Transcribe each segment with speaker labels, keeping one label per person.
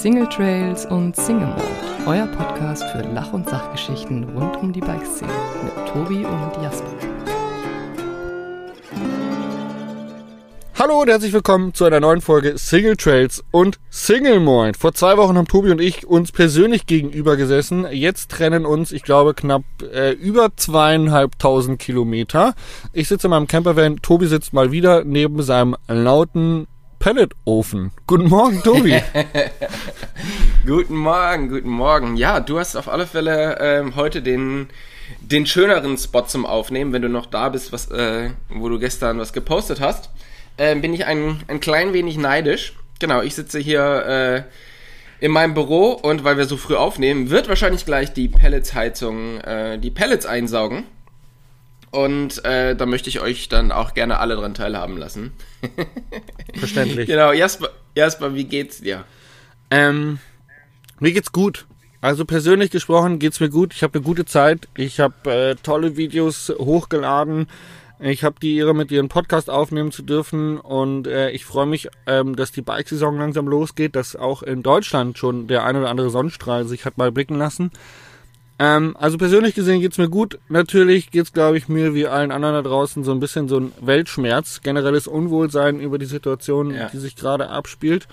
Speaker 1: Single Trails und Single Mode, euer Podcast für Lach- und Sachgeschichten rund um die Bikeszene mit Tobi und Jasper.
Speaker 2: Hallo und herzlich willkommen zu einer neuen Folge Single Trails und Single Moin. Vor zwei Wochen haben Tobi und ich uns persönlich gegenüber gesessen. Jetzt trennen uns, ich glaube, knapp äh, über zweieinhalbtausend Kilometer. Ich sitze in meinem Campervan, Tobi sitzt mal wieder neben seinem lauten Pelletofen. Guten Morgen, Tobi.
Speaker 3: guten Morgen, guten Morgen. Ja, du hast auf alle Fälle ähm, heute den den schöneren Spot zum Aufnehmen, wenn du noch da bist, was, äh, wo du gestern was gepostet hast, äh, bin ich ein, ein klein wenig neidisch. Genau, ich sitze hier äh, in meinem Büro und weil wir so früh aufnehmen, wird wahrscheinlich gleich die Pelletsheizung äh, die Pellets einsaugen. Und äh, da möchte ich euch dann auch gerne alle dran teilhaben lassen.
Speaker 2: Verständlich.
Speaker 3: genau, Jasper, Jasper, wie geht's dir?
Speaker 2: Ähm, mir geht's gut. Also persönlich gesprochen geht's mir gut. Ich habe eine gute Zeit. Ich habe äh, tolle Videos hochgeladen. Ich habe die Ehre, mit ihren Podcast aufnehmen zu dürfen und äh, ich freue mich, ähm, dass die Bike-Saison langsam losgeht, dass auch in Deutschland schon der ein oder andere Sonnenstrahl sich hat mal blicken lassen. Ähm, also persönlich gesehen geht's mir gut. Natürlich geht's, glaube ich, mir wie allen anderen da draußen so ein bisschen so ein Weltschmerz, generelles Unwohlsein über die Situation, ja. die sich gerade abspielt.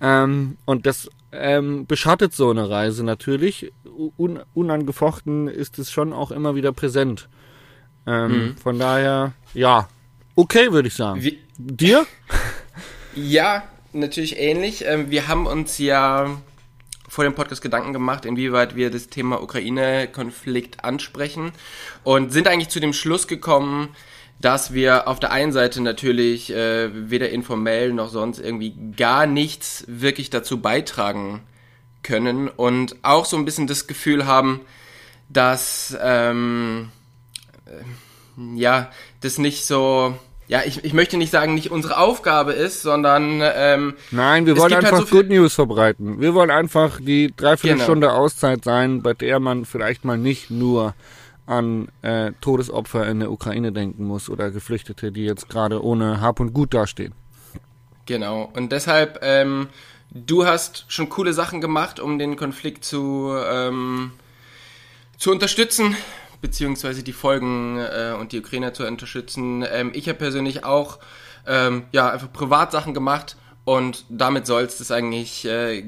Speaker 2: Ähm, und das ähm, beschattet so eine Reise natürlich. Un unangefochten ist es schon auch immer wieder präsent. Ähm, mhm. Von daher, ja, okay, würde ich sagen. Wie, Dir?
Speaker 3: ja, natürlich ähnlich. Ähm, wir haben uns ja vor dem Podcast Gedanken gemacht, inwieweit wir das Thema Ukraine-Konflikt ansprechen und sind eigentlich zu dem Schluss gekommen, dass wir auf der einen Seite natürlich äh, weder informell noch sonst irgendwie gar nichts wirklich dazu beitragen können und auch so ein bisschen das Gefühl haben, dass ähm, äh, ja, das nicht so, ja, ich, ich möchte nicht sagen, nicht unsere Aufgabe ist, sondern ähm,
Speaker 2: Nein, wir wollen halt einfach halt so Good News verbreiten. Wir wollen einfach die Dreiviertelstunde genau. Auszeit sein, bei der man vielleicht mal nicht nur an äh, Todesopfer in der Ukraine denken muss oder Geflüchtete, die jetzt gerade ohne Hab und Gut dastehen.
Speaker 3: Genau. Und deshalb, ähm, du hast schon coole Sachen gemacht, um den Konflikt zu, ähm, zu unterstützen beziehungsweise die Folgen äh, und die Ukrainer zu unterstützen. Ähm, ich habe persönlich auch ähm, ja einfach Privatsachen gemacht und damit soll es das eigentlich äh,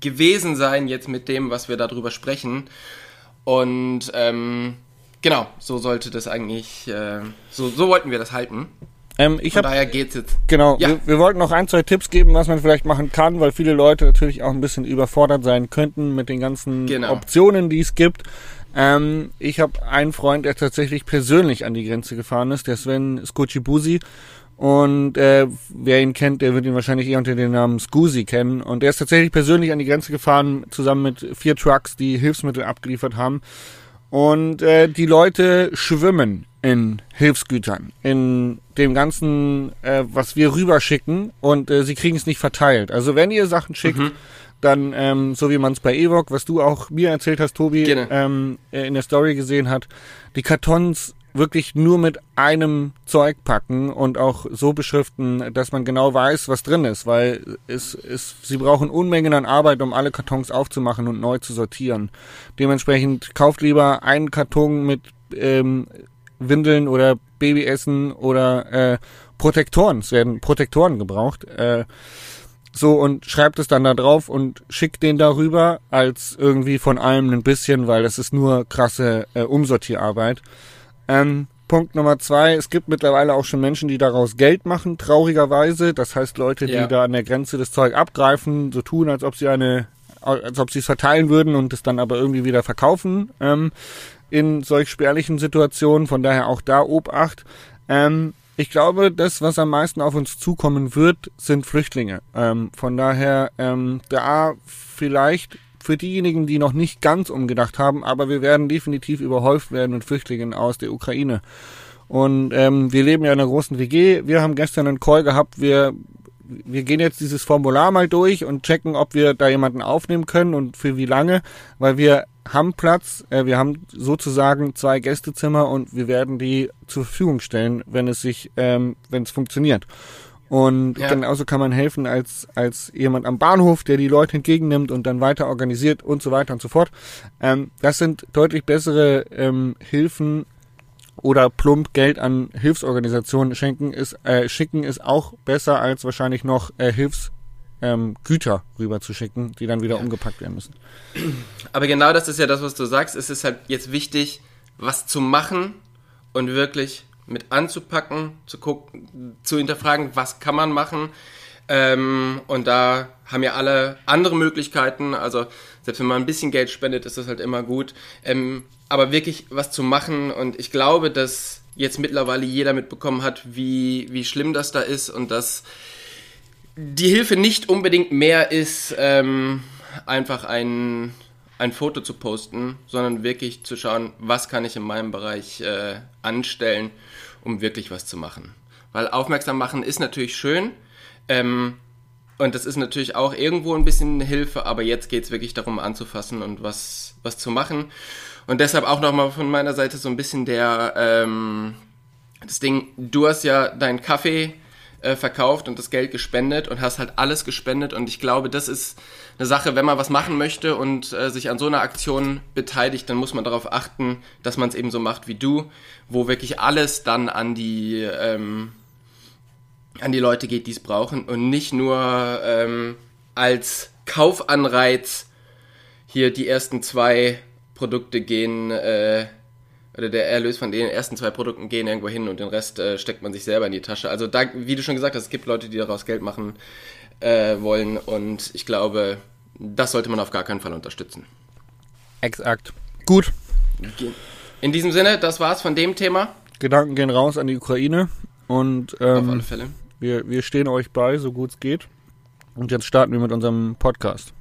Speaker 3: gewesen sein jetzt mit dem, was wir darüber sprechen. Und ähm, genau, so sollte das eigentlich, äh, so, so wollten wir das halten.
Speaker 2: Ähm, ich
Speaker 3: Von hab, daher geht's jetzt.
Speaker 2: Genau, ja. wir, wir, wollten noch ein, zwei Tipps geben, was man vielleicht machen kann, weil viele Leute natürlich auch ein bisschen überfordert sein könnten mit den ganzen genau. Optionen, die es gibt. Ähm, ich habe einen Freund, der tatsächlich persönlich an die Grenze gefahren ist, der Sven Skocibusi. Und äh, wer ihn kennt, der wird ihn wahrscheinlich eher unter dem Namen Scusi kennen. Und er ist tatsächlich persönlich an die Grenze gefahren, zusammen mit vier Trucks, die Hilfsmittel abgeliefert haben. Und äh, die Leute schwimmen in Hilfsgütern, in dem ganzen, äh, was wir rüberschicken. Und äh, sie kriegen es nicht verteilt. Also wenn ihr Sachen schickt, mhm dann, ähm, so wie man es bei Evok, was du auch mir erzählt hast, Tobi, genau. ähm, äh, in der Story gesehen hat, die Kartons wirklich nur mit einem Zeug packen und auch so beschriften, dass man genau weiß, was drin ist, weil es, es, sie brauchen Unmengen an Arbeit, um alle Kartons aufzumachen und neu zu sortieren. Dementsprechend kauft lieber einen Karton mit ähm, Windeln oder Babyessen oder äh, Protektoren. Es werden Protektoren gebraucht. Äh, so und schreibt es dann da drauf und schickt den darüber als irgendwie von allem ein bisschen, weil das ist nur krasse äh, Umsortierarbeit. Ähm, Punkt Nummer zwei, es gibt mittlerweile auch schon Menschen, die daraus Geld machen, traurigerweise. Das heißt Leute, die ja. da an der Grenze das Zeug abgreifen, so tun, als ob sie eine, als ob sie es verteilen würden und es dann aber irgendwie wieder verkaufen ähm, in solch spärlichen Situationen. Von daher auch da Obacht. Ähm, ich glaube, das, was am meisten auf uns zukommen wird, sind Flüchtlinge. Ähm, von daher, ähm, da vielleicht für diejenigen, die noch nicht ganz umgedacht haben, aber wir werden definitiv überhäuft werden mit Flüchtlingen aus der Ukraine. Und ähm, wir leben ja in einer großen WG. Wir haben gestern einen Call gehabt. Wir wir gehen jetzt dieses Formular mal durch und checken, ob wir da jemanden aufnehmen können und für wie lange, weil wir haben Platz, äh, wir haben sozusagen zwei Gästezimmer und wir werden die zur Verfügung stellen, wenn es sich, ähm, wenn es funktioniert. Und ja. genauso kann man helfen als, als jemand am Bahnhof, der die Leute entgegennimmt und dann weiter organisiert und so weiter und so fort. Ähm, das sind deutlich bessere ähm, Hilfen oder plump Geld an Hilfsorganisationen schenken ist, äh, schicken ist auch besser als wahrscheinlich noch äh, Hilfs ähm, Güter rüber zu schicken, die dann wieder ja. umgepackt werden müssen.
Speaker 3: Aber genau das ist ja das, was du sagst. Es ist halt jetzt wichtig, was zu machen und wirklich mit anzupacken, zu gucken, zu hinterfragen, was kann man machen. Ähm, und da haben ja alle andere Möglichkeiten. Also selbst wenn man ein bisschen Geld spendet, ist das halt immer gut. Ähm, aber wirklich was zu machen. Und ich glaube, dass jetzt mittlerweile jeder mitbekommen hat, wie, wie schlimm das da ist und dass die Hilfe nicht unbedingt mehr ist, ähm, einfach ein, ein Foto zu posten, sondern wirklich zu schauen, was kann ich in meinem Bereich äh, anstellen, um wirklich was zu machen. Weil aufmerksam machen ist natürlich schön ähm, und das ist natürlich auch irgendwo ein bisschen Hilfe, aber jetzt geht es wirklich darum anzufassen und was, was zu machen. Und deshalb auch nochmal von meiner Seite so ein bisschen der, ähm, das Ding, du hast ja deinen Kaffee äh, verkauft und das Geld gespendet und hast halt alles gespendet. Und ich glaube, das ist eine Sache, wenn man was machen möchte und äh, sich an so einer Aktion beteiligt, dann muss man darauf achten, dass man es eben so macht wie du, wo wirklich alles dann an die ähm, an die Leute geht, die es brauchen und nicht nur ähm, als Kaufanreiz hier die ersten zwei Produkte gehen äh, oder der Erlös von den ersten zwei Produkten gehen irgendwo hin und den Rest äh, steckt man sich selber in die Tasche. Also da, wie du schon gesagt hast, es gibt Leute, die daraus Geld machen äh, wollen und ich glaube, das sollte man auf gar keinen Fall unterstützen.
Speaker 2: Exakt. Gut.
Speaker 3: In diesem Sinne, das war's von dem Thema.
Speaker 2: Gedanken gehen raus an die Ukraine und ähm, auf alle Fälle. Wir, wir stehen euch bei, so gut es geht. Und jetzt starten wir mit unserem Podcast.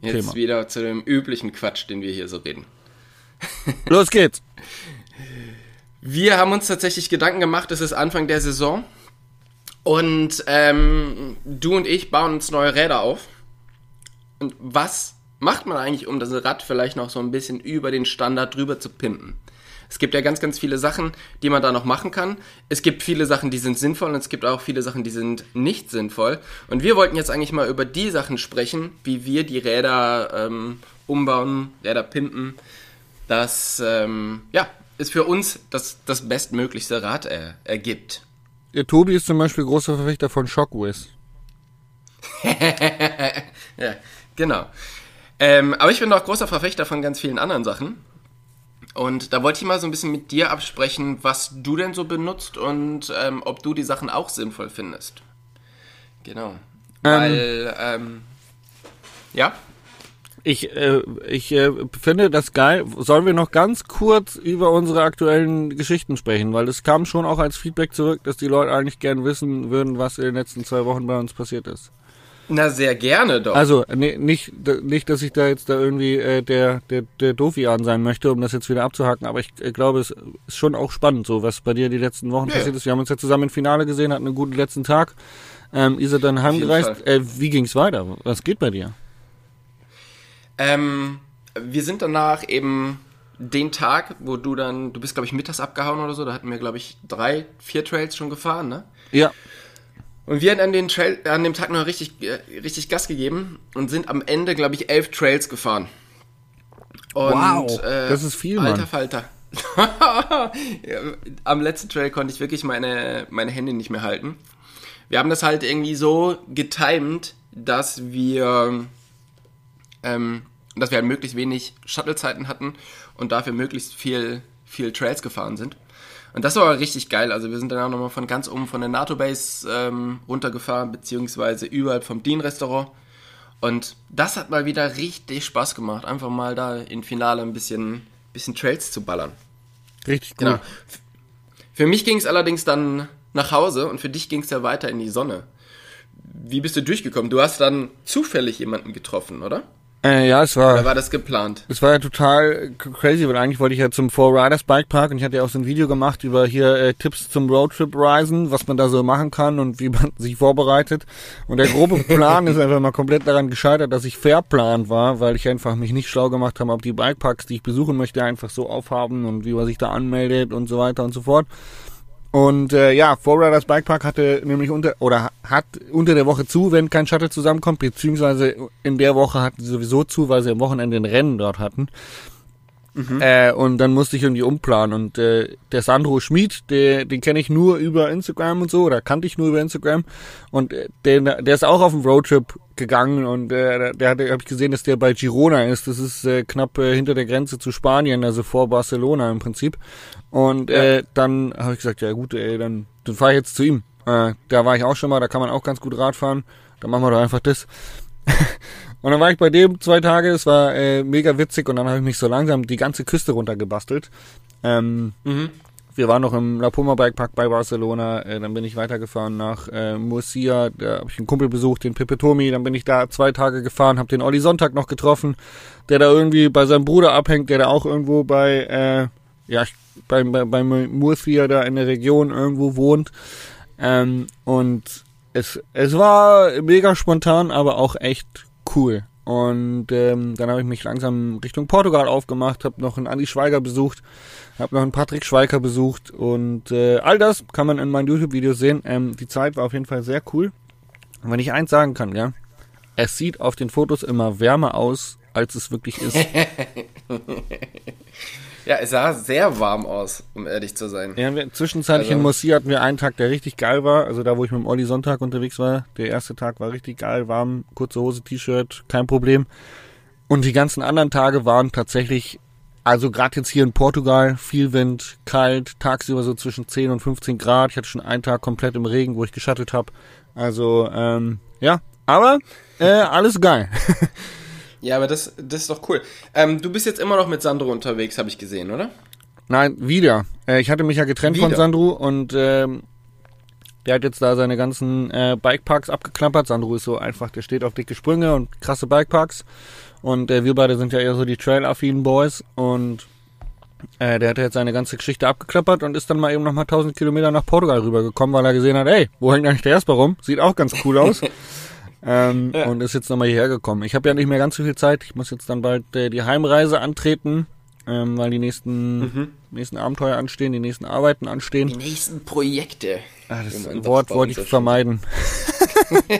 Speaker 3: Jetzt Thema. wieder zu dem üblichen Quatsch, den wir hier so reden.
Speaker 2: Los geht's.
Speaker 3: Wir haben uns tatsächlich Gedanken gemacht, es ist Anfang der Saison und ähm, du und ich bauen uns neue Räder auf. Und was macht man eigentlich, um das Rad vielleicht noch so ein bisschen über den Standard drüber zu pimpen? Es gibt ja ganz, ganz viele Sachen, die man da noch machen kann. Es gibt viele Sachen, die sind sinnvoll und es gibt auch viele Sachen, die sind nicht sinnvoll. Und wir wollten jetzt eigentlich mal über die Sachen sprechen, wie wir die Räder ähm, umbauen, Räder pimpen, das ähm, ja, ist für uns das, das bestmöglichste Rad er, ergibt.
Speaker 2: Der Tobi ist zum Beispiel großer Verfechter von Shockwiz.
Speaker 3: ja, genau. Ähm, aber ich bin auch großer Verfechter von ganz vielen anderen Sachen. Und da wollte ich mal so ein bisschen mit dir absprechen, was du denn so benutzt und ähm, ob du die Sachen auch sinnvoll findest. Genau. Ähm, Weil, ähm, ja?
Speaker 2: Ich, äh, ich äh, finde das geil. Sollen wir noch ganz kurz über unsere aktuellen Geschichten sprechen? Weil es kam schon auch als Feedback zurück, dass die Leute eigentlich gern wissen würden, was in den letzten zwei Wochen bei uns passiert ist.
Speaker 3: Na, sehr gerne doch.
Speaker 2: Also, nee, nicht, nicht, dass ich da jetzt da irgendwie äh, der, der, der Dofian sein möchte, um das jetzt wieder abzuhaken, aber ich äh, glaube, es ist schon auch spannend, so was bei dir die letzten Wochen ja. passiert ist. Wir haben uns ja zusammen im Finale gesehen, hatten einen guten letzten Tag. Ähm, ihr seid dann heimgereist. Äh, wie ging's weiter? Was geht bei dir?
Speaker 3: Ähm, wir sind danach eben den Tag, wo du dann, du bist glaube ich mittags abgehauen oder so, da hatten wir glaube ich drei, vier Trails schon gefahren, ne?
Speaker 2: Ja.
Speaker 3: Und wir haben an, den Trail, an dem Tag noch richtig, äh, richtig Gas gegeben und sind am Ende glaube ich elf Trails gefahren.
Speaker 2: Und, wow, äh, das ist viel,
Speaker 3: Alter Mann. Falter. am letzten Trail konnte ich wirklich meine, meine Hände nicht mehr halten. Wir haben das halt irgendwie so getimed, dass wir ähm, dass wir halt möglichst wenig Shuttle-Zeiten hatten und dafür möglichst viel, viel Trails gefahren sind. Und das war richtig geil. Also wir sind dann auch nochmal von ganz oben von der NATO-Base ähm, runtergefahren, beziehungsweise überall vom Dean-Restaurant. Und das hat mal wieder richtig Spaß gemacht, einfach mal da im Finale ein bisschen, bisschen Trails zu ballern.
Speaker 2: Richtig cool. Genau.
Speaker 3: Für mich ging es allerdings dann nach Hause und für dich ging es ja weiter in die Sonne. Wie bist du durchgekommen? Du hast dann zufällig jemanden getroffen, oder?
Speaker 2: Äh, ja, es war.
Speaker 3: Oder war das geplant?
Speaker 2: Es war ja total crazy, weil eigentlich wollte ich ja zum Four Riders Bike Park und ich hatte ja auch so ein Video gemacht über hier äh, Tipps zum Roadtrip Reisen, was man da so machen kann und wie man sich vorbereitet. Und der grobe Plan ist einfach mal komplett daran gescheitert, dass ich verplant war, weil ich einfach mich nicht schlau gemacht habe, ob die Bikeparks, die ich besuchen möchte, einfach so aufhaben und wie man sich da anmeldet und so weiter und so fort. Und äh, ja, Forriders Bikepark hatte nämlich unter oder hat unter der Woche zu, wenn kein Shuttle zusammenkommt, beziehungsweise in der Woche hatten sie sowieso zu, weil sie am Wochenende ein Rennen dort hatten. Mhm. Äh, und dann musste ich irgendwie umplanen. Und äh, der Sandro Schmid, der, den kenne ich nur über Instagram und so, oder kannte ich nur über Instagram. Und äh, der, der ist auch auf dem Roadtrip gegangen und äh, der hatte, habe ich gesehen, dass der bei Girona ist. Das ist äh, knapp äh, hinter der Grenze zu Spanien, also vor Barcelona im Prinzip. Und ja. äh, dann habe ich gesagt, ja gut, ey, dann, dann fahre ich jetzt zu ihm. Äh, da war ich auch schon mal, da kann man auch ganz gut Rad fahren. Dann machen wir doch einfach das. Und dann war ich bei dem zwei Tage, es war äh, mega witzig und dann habe ich mich so langsam die ganze Küste runtergebastelt. Ähm, mhm. Wir waren noch im La Puma Bike Park bei Barcelona, äh, dann bin ich weitergefahren nach äh, Murcia, da habe ich einen Kumpel besucht, den Pepe Tomi, dann bin ich da zwei Tage gefahren, habe den Olli Sonntag noch getroffen, der da irgendwie bei seinem Bruder abhängt, der da auch irgendwo bei, äh, ja, bei, bei, bei Murcia da in der Region irgendwo wohnt. Ähm, und es, es war mega spontan, aber auch echt cool. Und ähm, dann habe ich mich langsam Richtung Portugal aufgemacht, habe noch einen Andi Schweiger besucht, habe noch einen Patrick Schweiger besucht und äh, all das kann man in meinen YouTube-Videos sehen. Ähm, die Zeit war auf jeden Fall sehr cool. Und wenn ich eins sagen kann, ja, es sieht auf den Fotos immer wärmer aus, als es wirklich ist.
Speaker 3: Ja, es sah sehr warm aus, um ehrlich zu sein.
Speaker 2: Ja, wir, zwischenzeitlich also. in Mossi hatten wir einen Tag, der richtig geil war. Also da, wo ich mit dem Olli Sonntag unterwegs war. Der erste Tag war richtig geil, warm, kurze Hose, T-Shirt, kein Problem. Und die ganzen anderen Tage waren tatsächlich, also gerade jetzt hier in Portugal, viel Wind, kalt, tagsüber so zwischen 10 und 15 Grad. Ich hatte schon einen Tag komplett im Regen, wo ich geschattelt habe. Also, ähm, ja, aber äh, alles geil.
Speaker 3: Ja, aber das, das ist doch cool. Ähm, du bist jetzt immer noch mit Sandro unterwegs, habe ich gesehen, oder?
Speaker 2: Nein, wieder. Äh, ich hatte mich ja getrennt wieder? von Sandro und ähm, der hat jetzt da seine ganzen äh, Bikeparks abgeklappert. Sandro ist so einfach, der steht auf dicke Sprünge und krasse Bikeparks. Und äh, wir beide sind ja eher so die Trail-affinen Boys. Und äh, der hat jetzt seine ganze Geschichte abgeklappert und ist dann mal eben nochmal 1000 Kilometer nach Portugal rübergekommen, weil er gesehen hat, ey, wo hängt eigentlich der Jasper rum? Sieht auch ganz cool aus. Ähm, ja. Und ist jetzt nochmal hierher gekommen. Ich habe ja nicht mehr ganz so viel Zeit. Ich muss jetzt dann bald äh, die Heimreise antreten, ähm, weil die nächsten, mhm. nächsten Abenteuer anstehen, die nächsten Arbeiten anstehen. Die
Speaker 3: nächsten Projekte.
Speaker 2: Ah, das Wort wollte ich vermeiden.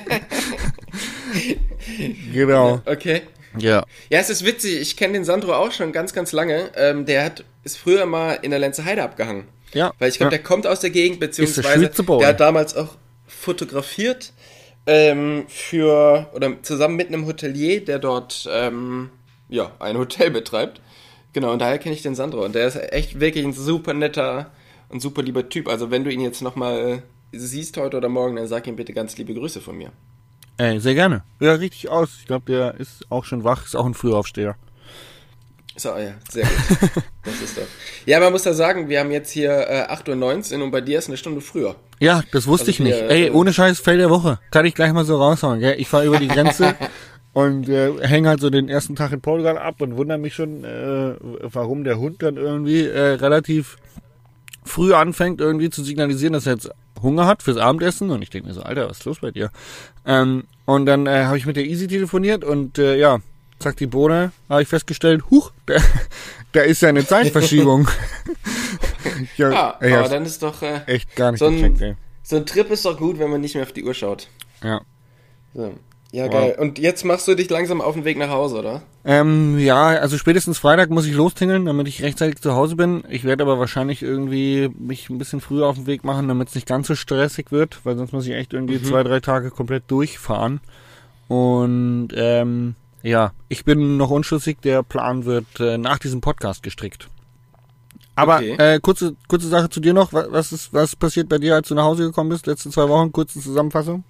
Speaker 2: genau.
Speaker 3: Okay.
Speaker 2: Ja.
Speaker 3: Ja, es ist witzig. Ich kenne den Sandro auch schon ganz, ganz lange. Ähm, der hat ist früher mal in der Lenze Heide abgehangen.
Speaker 2: Ja.
Speaker 3: Weil ich glaube,
Speaker 2: ja.
Speaker 3: der kommt aus der Gegend, beziehungsweise der hat damals auch fotografiert ähm, für, oder zusammen mit einem Hotelier, der dort, ähm, ja, ein Hotel betreibt. Genau, und daher kenne ich den Sandro. Und der ist echt wirklich ein super netter und super lieber Typ. Also wenn du ihn jetzt nochmal siehst heute oder morgen, dann sag ihm bitte ganz liebe Grüße von mir.
Speaker 2: Ey, sehr gerne. Ja, richtig aus. Ich glaube, der ist auch schon wach, ist auch ein Frühaufsteher.
Speaker 3: So, ja, sehr gut. das ist doch. Ja, man muss da sagen, wir haben jetzt hier äh, 8.19 Uhr und bei dir ist eine Stunde früher.
Speaker 2: Ja, das wusste also ich nicht. Wir, Ey, äh, ohne Scheiß, Fell der Woche. Kann ich gleich mal so raushauen. Gell? Ich fahre über die Grenze und äh, hänge halt so den ersten Tag in Portugal ab und wundere mich schon, äh, warum der Hund dann irgendwie äh, relativ früh anfängt, irgendwie zu signalisieren, dass er jetzt Hunger hat fürs Abendessen. Und ich denke mir so, Alter, was ist los bei dir? Ähm, und dann äh, habe ich mit der Easy telefoniert und äh, ja, sagt die Bohne, habe ich festgestellt, huch, da, da ist ja eine Zeitverschiebung.
Speaker 3: ja, ja ey, aber dann ist doch äh,
Speaker 2: echt gar nicht
Speaker 3: so ein, gecheckt. So ein Trip ist doch gut, wenn man nicht mehr auf die Uhr schaut.
Speaker 2: Ja.
Speaker 3: So. Ja, wow. geil. Und jetzt machst du dich langsam auf den Weg nach Hause, oder?
Speaker 2: Ähm, ja, also spätestens Freitag muss ich lostingeln, damit ich rechtzeitig zu Hause bin. Ich werde aber wahrscheinlich irgendwie mich ein bisschen früher auf den Weg machen, damit es nicht ganz so stressig wird, weil sonst muss ich echt irgendwie mhm. zwei, drei Tage komplett durchfahren. Und ähm, ja, ich bin noch unschlüssig. Der Plan wird äh, nach diesem Podcast gestrickt. Aber okay. äh, kurze, kurze Sache zu dir noch. Was ist, was passiert bei dir, als du nach Hause gekommen bist? Letzte zwei Wochen, kurze Zusammenfassung.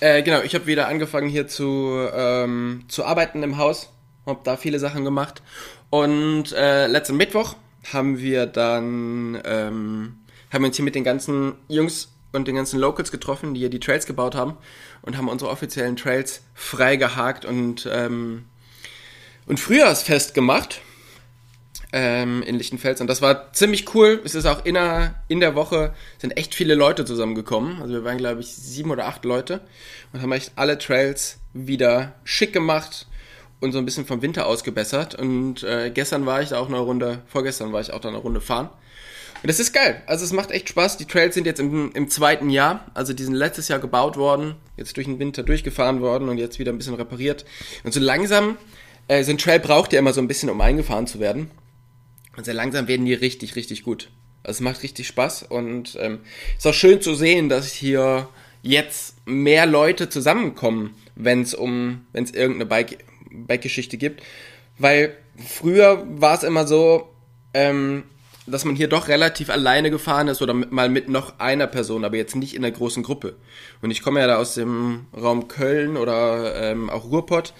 Speaker 3: Äh, genau, ich habe wieder angefangen hier zu, ähm, zu arbeiten im Haus. Hab da viele Sachen gemacht. Und äh, letzten Mittwoch haben wir dann ähm, haben wir uns hier mit den ganzen Jungs und den ganzen Locals getroffen, die hier die Trails gebaut haben und haben unsere offiziellen Trails freigehakt und, ähm, und Frühjahrsfest gemacht ähm, in Lichtenfels. Und das war ziemlich cool. Es ist auch in der, in der Woche sind echt viele Leute zusammengekommen. Also wir waren, glaube ich, sieben oder acht Leute und haben echt alle Trails wieder schick gemacht und so ein bisschen vom Winter ausgebessert. Und äh, gestern war ich da auch eine Runde, vorgestern war ich auch da eine Runde fahren. Und das ist geil. Also es macht echt Spaß. Die Trails sind jetzt im, im zweiten Jahr. Also die sind letztes Jahr gebaut worden, jetzt durch den Winter durchgefahren worden und jetzt wieder ein bisschen repariert. Und so langsam, äh, so ein Trail braucht ja immer so ein bisschen, um eingefahren zu werden. Und sehr langsam werden die richtig, richtig gut. Also es macht richtig Spaß und ähm, ist auch schön zu sehen, dass hier jetzt mehr Leute zusammenkommen, wenn es um, wenn es irgendeine Bike, Bike-Geschichte gibt. Weil früher war es immer so, ähm, dass man hier doch relativ alleine gefahren ist oder mit, mal mit noch einer Person, aber jetzt nicht in einer großen Gruppe. Und ich komme ja da aus dem Raum Köln oder ähm, auch Ruhrpott.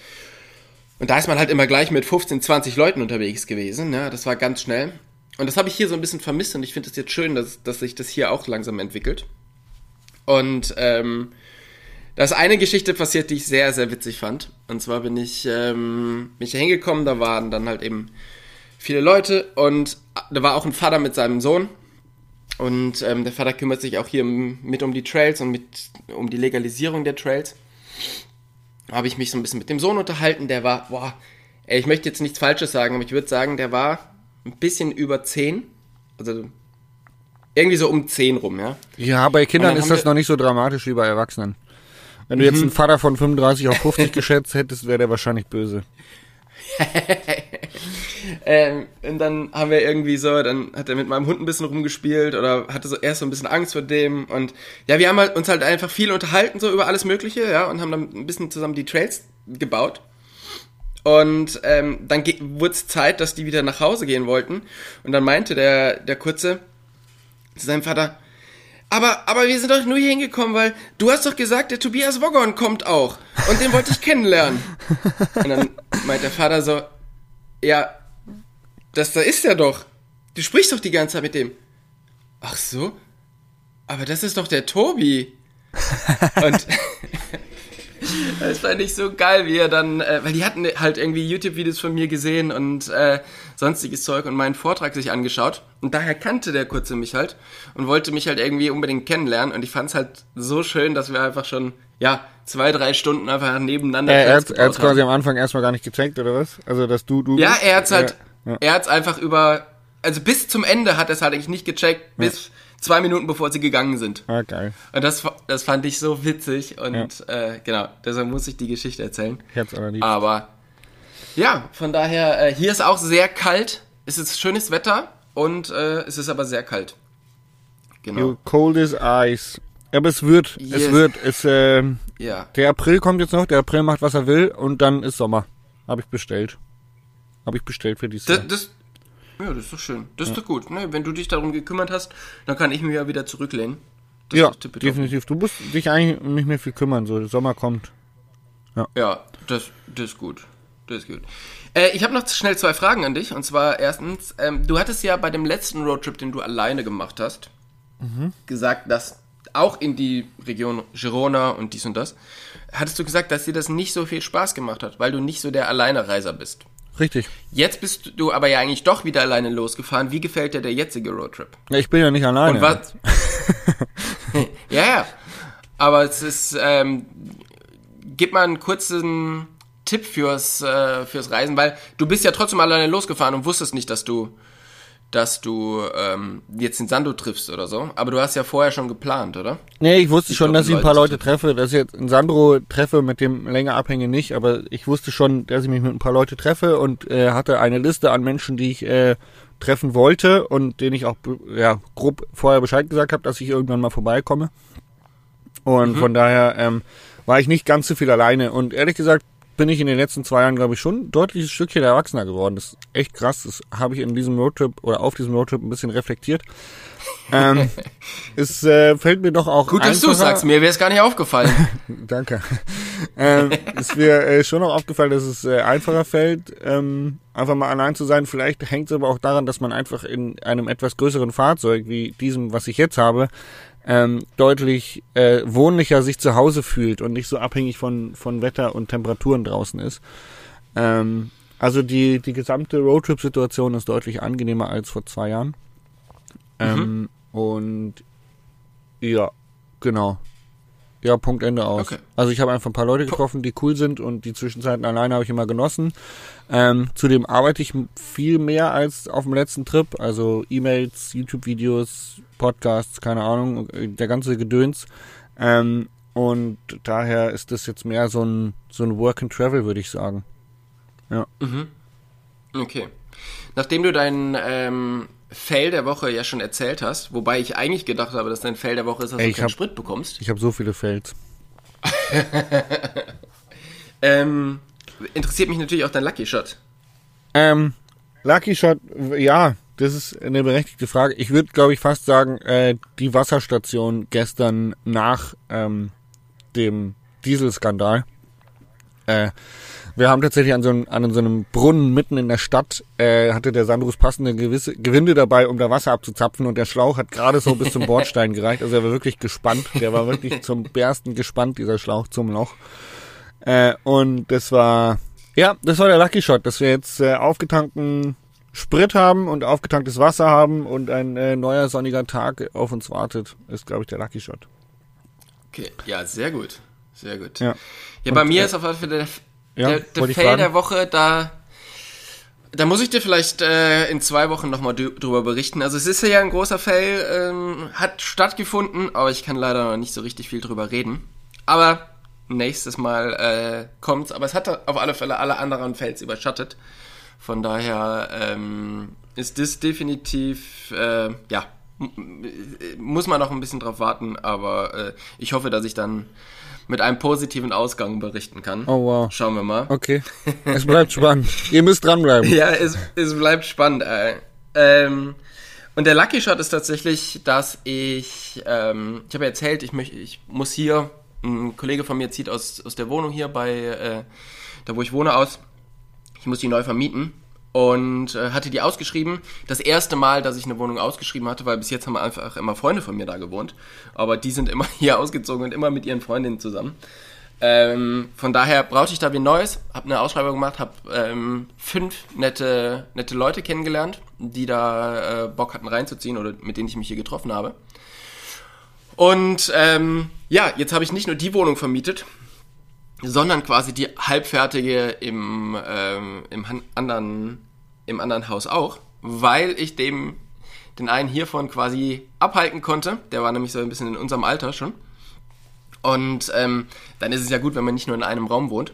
Speaker 3: Und da ist man halt immer gleich mit 15, 20 Leuten unterwegs gewesen. Ne? Das war ganz schnell. Und das habe ich hier so ein bisschen vermisst und ich finde es jetzt schön, dass, dass sich das hier auch langsam entwickelt. Und ähm, da ist eine Geschichte passiert, die ich sehr, sehr witzig fand. Und zwar bin ich, ähm, bin ich hier hingekommen, da waren dann halt eben viele Leute und da war auch ein Vater mit seinem Sohn. Und ähm, der Vater kümmert sich auch hier mit um die Trails und mit um die Legalisierung der Trails. Da habe ich mich so ein bisschen mit dem Sohn unterhalten. Der war, boah, ey, ich möchte jetzt nichts Falsches sagen, aber ich würde sagen, der war ein bisschen über 10. Also irgendwie so um 10 rum, ja.
Speaker 2: Ja, bei Kindern ist das noch nicht so dramatisch wie bei Erwachsenen. Wenn du jetzt mhm. einen Vater von 35 auf 50 geschätzt hättest, wäre der wahrscheinlich böse.
Speaker 3: ähm, und dann haben wir irgendwie so, dann hat er mit meinem Hund ein bisschen rumgespielt oder hatte so erst so ein bisschen Angst vor dem und ja, wir haben halt, uns halt einfach viel unterhalten so über alles Mögliche, ja, und haben dann ein bisschen zusammen die Trails gebaut. Und ähm, dann wurde es Zeit, dass die wieder nach Hause gehen wollten. Und dann meinte der, der Kurze zu seinem Vater, aber, aber wir sind doch nur hier hingekommen, weil du hast doch gesagt, der Tobias Woggon kommt auch. Und den wollte ich kennenlernen. Und dann meint der Vater so, ja, das da ist er doch. Du sprichst doch die ganze Zeit mit dem. Ach so? Aber das ist doch der Tobi. Und das fand ich so geil, wie er dann, äh, weil die hatten halt irgendwie YouTube-Videos von mir gesehen und äh, sonstiges Zeug und meinen Vortrag sich angeschaut. Und daher kannte der Kurze mich halt und wollte mich halt irgendwie unbedingt kennenlernen. Und ich fand es halt so schön, dass wir einfach schon, ja, zwei, drei Stunden einfach nebeneinander
Speaker 2: äh, Er hat es quasi am Anfang erstmal gar nicht gecheckt, oder was? Also, dass du, du.
Speaker 3: Ja, er hat's halt, ja. er hat's einfach über, also bis zum Ende hat er es halt eigentlich nicht gecheckt, bis ja zwei Minuten bevor sie gegangen sind.
Speaker 2: Ah, geil.
Speaker 3: Und das, das fand ich so witzig und ja. äh, genau, deshalb muss ich die Geschichte erzählen.
Speaker 2: Ich hab's aber nicht.
Speaker 3: Aber ja, von daher, äh, hier ist auch sehr kalt. Es ist schönes Wetter und äh, es ist aber sehr kalt.
Speaker 2: Genau. You cold as ice. Aber es wird, yes. es wird, es, äh, ja. Der April kommt jetzt noch, der April macht, was er will und dann ist Sommer. Habe ich bestellt. Habe ich bestellt für dieses
Speaker 3: das, Jahr. Das, ja, das ist doch schön. Das ist doch gut. Ne? Wenn du dich darum gekümmert hast, dann kann ich mich ja wieder zurücklehnen.
Speaker 2: Das ja, definitiv. Du musst dich eigentlich nicht mehr viel kümmern, so der Sommer kommt.
Speaker 3: Ja, ja das, das ist gut. Das ist gut. Äh, ich habe noch schnell zwei Fragen an dich. Und zwar erstens, ähm, du hattest ja bei dem letzten Roadtrip, den du alleine gemacht hast, mhm. gesagt, dass auch in die Region Girona und dies und das, hattest du gesagt, dass dir das nicht so viel Spaß gemacht hat, weil du nicht so der Alleinereiser bist.
Speaker 2: Richtig.
Speaker 3: Jetzt bist du aber ja eigentlich doch wieder alleine losgefahren. Wie gefällt dir der jetzige Roadtrip?
Speaker 2: Ja, ich bin ja nicht alleine. Und was?
Speaker 3: ja, ja. Aber es ist, ähm, gib mal einen kurzen Tipp fürs, äh, fürs Reisen, weil du bist ja trotzdem alleine losgefahren und wusstest nicht, dass du dass du ähm, jetzt den Sando triffst oder so. Aber du hast ja vorher schon geplant, oder?
Speaker 2: Nee, ich wusste ich schon, dass ich ein paar Leute treffe. Dass ich jetzt einen Sandro treffe, mit dem länger abhänge nicht. Aber ich wusste schon, dass ich mich mit ein paar Leute treffe und äh, hatte eine Liste an Menschen, die ich äh, treffen wollte und denen ich auch ja, grob vorher Bescheid gesagt habe, dass ich irgendwann mal vorbeikomme. Und mhm. von daher ähm, war ich nicht ganz so viel alleine. Und ehrlich gesagt, bin ich in den letzten zwei Jahren, glaube ich, schon ein deutliches Stückchen erwachsener geworden. Das ist echt krass. Das habe ich in diesem Roadtrip oder auf diesem Roadtrip ein bisschen reflektiert. Ähm, es äh, fällt mir doch auch
Speaker 3: Gut, dass du sagst, mir wäre es gar nicht aufgefallen.
Speaker 2: Danke. Ähm, es wäre äh, schon auch aufgefallen, dass es äh, einfacher fällt, ähm, einfach mal allein zu sein. Vielleicht hängt es aber auch daran, dass man einfach in einem etwas größeren Fahrzeug wie diesem, was ich jetzt habe, ähm, deutlich äh, wohnlicher sich zu Hause fühlt und nicht so abhängig von, von Wetter und Temperaturen draußen ist. Ähm, also die, die gesamte Roadtrip-Situation ist deutlich angenehmer als vor zwei Jahren. Ähm, mhm. Und ja, genau. Ja, Punkt Ende aus. Okay. Also ich habe einfach ein paar Leute getroffen, die cool sind und die Zwischenzeiten alleine habe ich immer genossen. Ähm, zudem arbeite ich viel mehr als auf dem letzten Trip. Also E-Mails, YouTube-Videos, Podcasts, keine Ahnung, der ganze Gedöns. Ähm, und daher ist das jetzt mehr so ein, so ein Work and Travel, würde ich sagen. Ja.
Speaker 3: Mhm. Okay. Nachdem du dein ähm, Fail der Woche ja schon erzählt hast, wobei ich eigentlich gedacht habe, dass dein Fail der Woche ist, dass Ey, du keinen hab, Sprit bekommst.
Speaker 2: Ich habe so viele Fails.
Speaker 3: ähm, interessiert mich natürlich auch dein Lucky Shot.
Speaker 2: Ähm, Lucky Shot, ja, das ist eine berechtigte Frage. Ich würde, glaube ich, fast sagen, äh, die Wasserstation gestern nach ähm, dem Dieselskandal. Äh, wir haben tatsächlich an so, einem, an so einem Brunnen mitten in der Stadt, äh, hatte der Sandrus passende gewisse Gewinde dabei, um da Wasser abzuzapfen und der Schlauch hat gerade so bis zum Bordstein gereicht. Also er war wirklich gespannt. Der war wirklich zum Bersten gespannt, dieser Schlauch zum Loch. Äh, und das war, ja, das war der Lucky Shot, dass wir jetzt äh, aufgetankten Sprit haben und aufgetanktes Wasser haben und ein äh, neuer sonniger Tag auf uns wartet, ist, glaube ich, der Lucky Shot.
Speaker 3: Okay, ja, sehr gut. Sehr gut. Ja, ja bei mir äh, ist auf jeden Fall der, ja, der, der Fail der Woche, da, da muss ich dir vielleicht äh, in zwei Wochen nochmal drüber berichten. Also es ist ja ein großer Fail, ähm, hat stattgefunden, aber ich kann leider noch nicht so richtig viel drüber reden. Aber nächstes Mal äh, kommt's. Aber es hat auf alle Fälle alle anderen Fails überschattet. Von daher ähm, ist das definitiv, äh, ja, muss man noch ein bisschen drauf warten, aber äh, ich hoffe, dass ich dann mit einem positiven Ausgang berichten kann.
Speaker 2: Oh wow.
Speaker 3: Schauen wir mal.
Speaker 2: Okay. Es bleibt spannend. Ihr müsst dranbleiben.
Speaker 3: ja, es, es bleibt spannend. Äh. Ähm, und der Lucky Shot ist tatsächlich, dass ich, ähm, ich habe ja erzählt, ich, möcht, ich muss hier, ein Kollege von mir zieht aus, aus der Wohnung hier bei, äh, da wo ich wohne aus. Ich muss die neu vermieten und äh, hatte die ausgeschrieben. Das erste Mal, dass ich eine Wohnung ausgeschrieben hatte, weil bis jetzt haben einfach immer Freunde von mir da gewohnt. Aber die sind immer hier ausgezogen und immer mit ihren Freundinnen zusammen. Ähm, von daher brauchte ich da wie Neues, habe eine Ausschreibung gemacht, habe ähm, fünf nette, nette Leute kennengelernt, die da äh, Bock hatten reinzuziehen oder mit denen ich mich hier getroffen habe. Und ähm, ja, jetzt habe ich nicht nur die Wohnung vermietet, sondern quasi die halbfertige im, ähm, im anderen, im anderen Haus auch, weil ich dem den einen hiervon quasi abhalten konnte. Der war nämlich so ein bisschen in unserem Alter schon. Und ähm, dann ist es ja gut, wenn man nicht nur in einem Raum wohnt.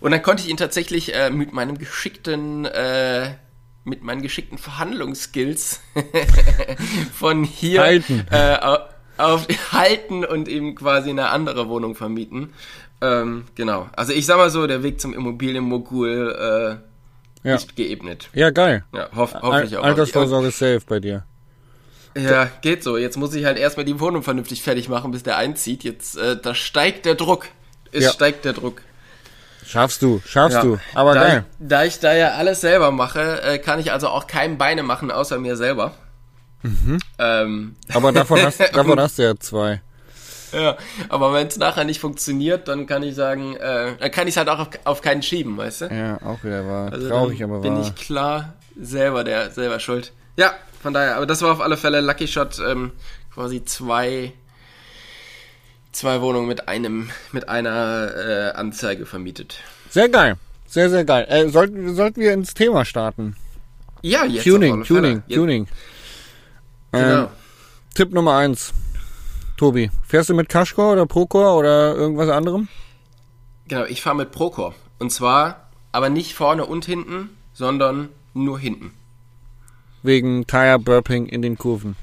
Speaker 3: Und dann konnte ich ihn tatsächlich äh, mit meinem geschickten, äh, mit meinen geschickten Verhandlungsskills von hier
Speaker 2: halten.
Speaker 3: Äh, auf, halten und ihm quasi eine andere Wohnung vermieten. Ähm, genau. Also ich sag mal so, der Weg zum Immobilienmogul äh, ja. ist geebnet.
Speaker 2: Ja, geil.
Speaker 3: Ja, hoff, hoffe ich auch.
Speaker 2: Altersvorsorge ist safe bei dir.
Speaker 3: Ja, geht so. Jetzt muss ich halt erstmal die Wohnung vernünftig fertig machen, bis der einzieht. Jetzt, äh, da steigt der Druck. Es ja. steigt der Druck.
Speaker 2: Schaffst du, schaffst ja. du. Aber
Speaker 3: da
Speaker 2: geil.
Speaker 3: Ich, da ich da ja alles selber mache, äh, kann ich also auch kein Beine machen, außer mir selber.
Speaker 2: Mhm. Ähm. Aber davon hast, davon hast du ja zwei.
Speaker 3: Ja, aber wenn es nachher nicht funktioniert, dann kann ich sagen, äh, dann kann ich es halt auch auf, auf, keinen schieben, weißt du?
Speaker 2: Ja, auch wieder wahr. Also Traurig, aber
Speaker 3: bin wahr. Bin ich klar selber der selber schuld. Ja, von daher, aber das war auf alle Fälle Lucky Shot, ähm, quasi zwei zwei Wohnungen mit einem mit einer äh, Anzeige vermietet.
Speaker 2: Sehr geil, sehr sehr geil. Äh, sollten sollten wir ins Thema starten?
Speaker 3: Ja, jetzt
Speaker 2: Tuning, Tuning, Tuning. Genau. Ähm, Tipp Nummer eins. Tobi, fährst du mit Cashcore oder Procore oder irgendwas anderem?
Speaker 3: Genau, ich fahre mit Procore. Und zwar aber nicht vorne und hinten, sondern nur hinten.
Speaker 2: Wegen Tire Burping in den Kurven.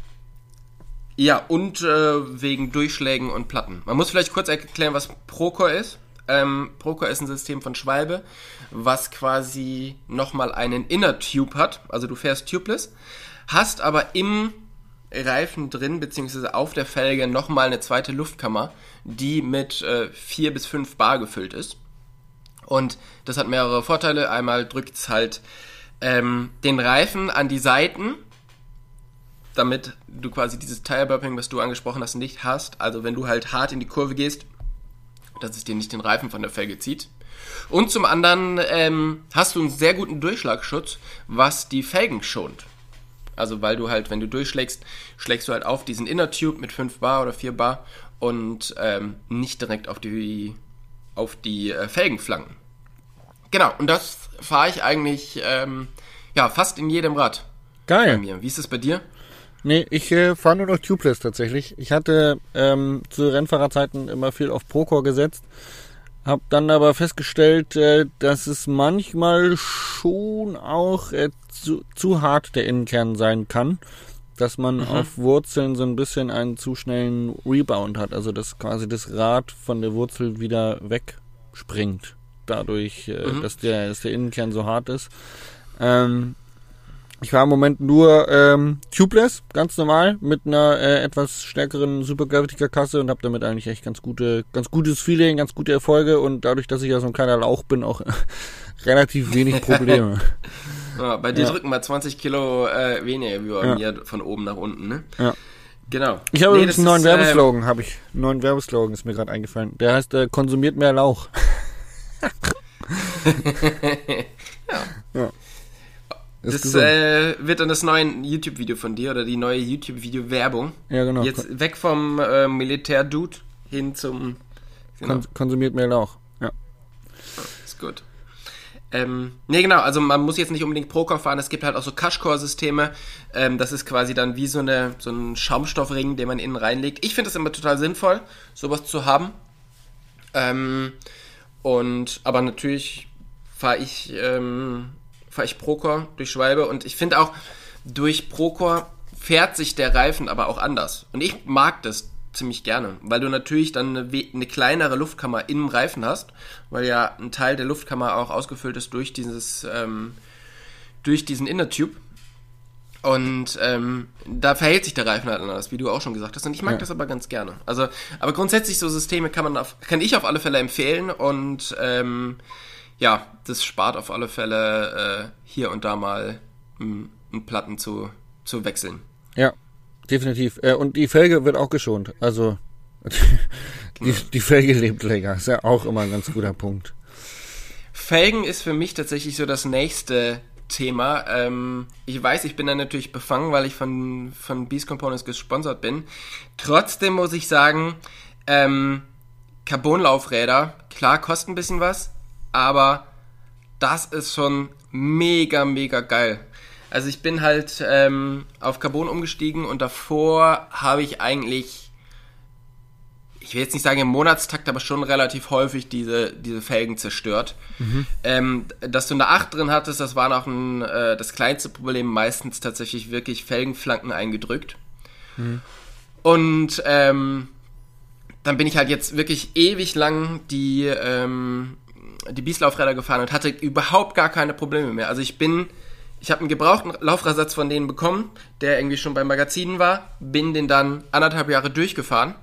Speaker 3: Ja, und äh, wegen Durchschlägen und Platten. Man muss vielleicht kurz erklären, was Procore ist. Ähm, Procore ist ein System von Schwalbe, was quasi nochmal einen Inner Tube hat. Also du fährst tubeless, hast aber im Reifen drin, beziehungsweise auf der Felge nochmal eine zweite Luftkammer, die mit äh, 4 bis 5 Bar gefüllt ist. Und das hat mehrere Vorteile. Einmal drückt es halt ähm, den Reifen an die Seiten, damit du quasi dieses Tire Burping, was du angesprochen hast, nicht hast. Also wenn du halt hart in die Kurve gehst, dass es dir nicht den Reifen von der Felge zieht. Und zum anderen ähm, hast du einen sehr guten Durchschlagschutz, was die Felgen schont. Also weil du halt, wenn du durchschlägst, schlägst du halt auf diesen Inner Tube mit 5 Bar oder 4 Bar und ähm, nicht direkt auf die, auf die äh, Felgenflanken. Genau, und das fahre ich eigentlich ähm, ja, fast in jedem Rad.
Speaker 2: Geil.
Speaker 3: Wie ist es bei dir?
Speaker 2: Nee, ich äh, fahre nur noch Tubeless tatsächlich. Ich hatte ähm, zu Rennfahrerzeiten immer viel auf Procore gesetzt. Hab dann aber festgestellt, äh, dass es manchmal schon auch zu, zu hart der Innenkern sein kann. Dass man mhm. auf Wurzeln so ein bisschen einen zu schnellen Rebound hat. Also dass quasi das Rad von der Wurzel wieder wegspringt. Dadurch, äh, mhm. dass, der, dass der Innenkern so hart ist. Ähm, ich fahre im Moment nur ähm, tubeless, ganz normal, mit einer äh, etwas stärkeren Supergravity-Kasse und habe damit eigentlich echt ganz gute, ganz gutes Feeling, ganz gute Erfolge und dadurch, dass ich ja so ein kleiner Lauch bin, auch relativ wenig Probleme.
Speaker 3: ja, bei dir ja. drücken wir 20 Kilo äh, weniger wie bei ja. mir von oben nach unten, ne?
Speaker 2: Ja.
Speaker 3: Genau.
Speaker 2: Ich habe nee, übrigens einen neuen Werbeslogan, äh, habe ich. Einen neuen Werbeslogan ist mir gerade eingefallen. Der heißt äh, konsumiert mehr Lauch.
Speaker 3: ja. ja. Das äh, wird dann das neue YouTube-Video von dir oder die neue YouTube-Video-Werbung.
Speaker 2: Ja, genau.
Speaker 3: Jetzt weg vom äh, Militär-Dude hin zum.
Speaker 2: Genau. Kon konsumiert mehr Lauch. Ja.
Speaker 3: Ist gut. Ähm, nee, genau, also man muss jetzt nicht unbedingt Procore fahren, es gibt halt auch so Cashcore-Systeme. Ähm, das ist quasi dann wie so, eine, so ein Schaumstoffring, den man innen reinlegt. Ich finde das immer total sinnvoll, sowas zu haben. Ähm, und aber natürlich fahre ich ähm, fahre ich Procore durch Schwalbe und ich finde auch, durch Procore fährt sich der Reifen aber auch anders. Und ich mag das ziemlich gerne, weil du natürlich dann eine, eine, kleinere Luftkammer im Reifen hast, weil ja ein Teil der Luftkammer auch ausgefüllt ist durch dieses, ähm, durch diesen Inner Tube. Und ähm, da verhält sich der Reifen halt anders, wie du auch schon gesagt hast. Und ich mag ja. das aber ganz gerne. Also, aber grundsätzlich so Systeme kann man auf, kann ich auf alle Fälle empfehlen und ähm, ja, das spart auf alle Fälle äh, hier und da mal einen Platten zu, zu wechseln.
Speaker 2: Ja, definitiv. Äh, und die Felge wird auch geschont. Also die, die Felge lebt länger. Ist ja auch immer ein ganz guter Punkt.
Speaker 3: Felgen ist für mich tatsächlich so das nächste Thema. Ähm, ich weiß, ich bin da natürlich befangen, weil ich von, von Beast Components gesponsert bin. Trotzdem muss ich sagen, ähm, Carbonlaufräder, klar, kosten ein bisschen was, aber das ist schon mega, mega geil. Also ich bin halt ähm, auf Carbon umgestiegen und davor habe ich eigentlich, ich will jetzt nicht sagen im Monatstakt, aber schon relativ häufig diese, diese Felgen zerstört. Mhm. Ähm, dass du eine 8 drin hattest, das war noch ein, äh, das kleinste Problem, meistens tatsächlich wirklich Felgenflanken eingedrückt. Mhm. Und ähm, dann bin ich halt jetzt wirklich ewig lang die ähm, die Bislaufräder gefahren und hatte überhaupt gar keine Probleme mehr. Also ich bin, ich habe einen gebrauchten Laufradsatz von denen bekommen, der irgendwie schon bei Magazinen war, bin den dann anderthalb Jahre durchgefahren,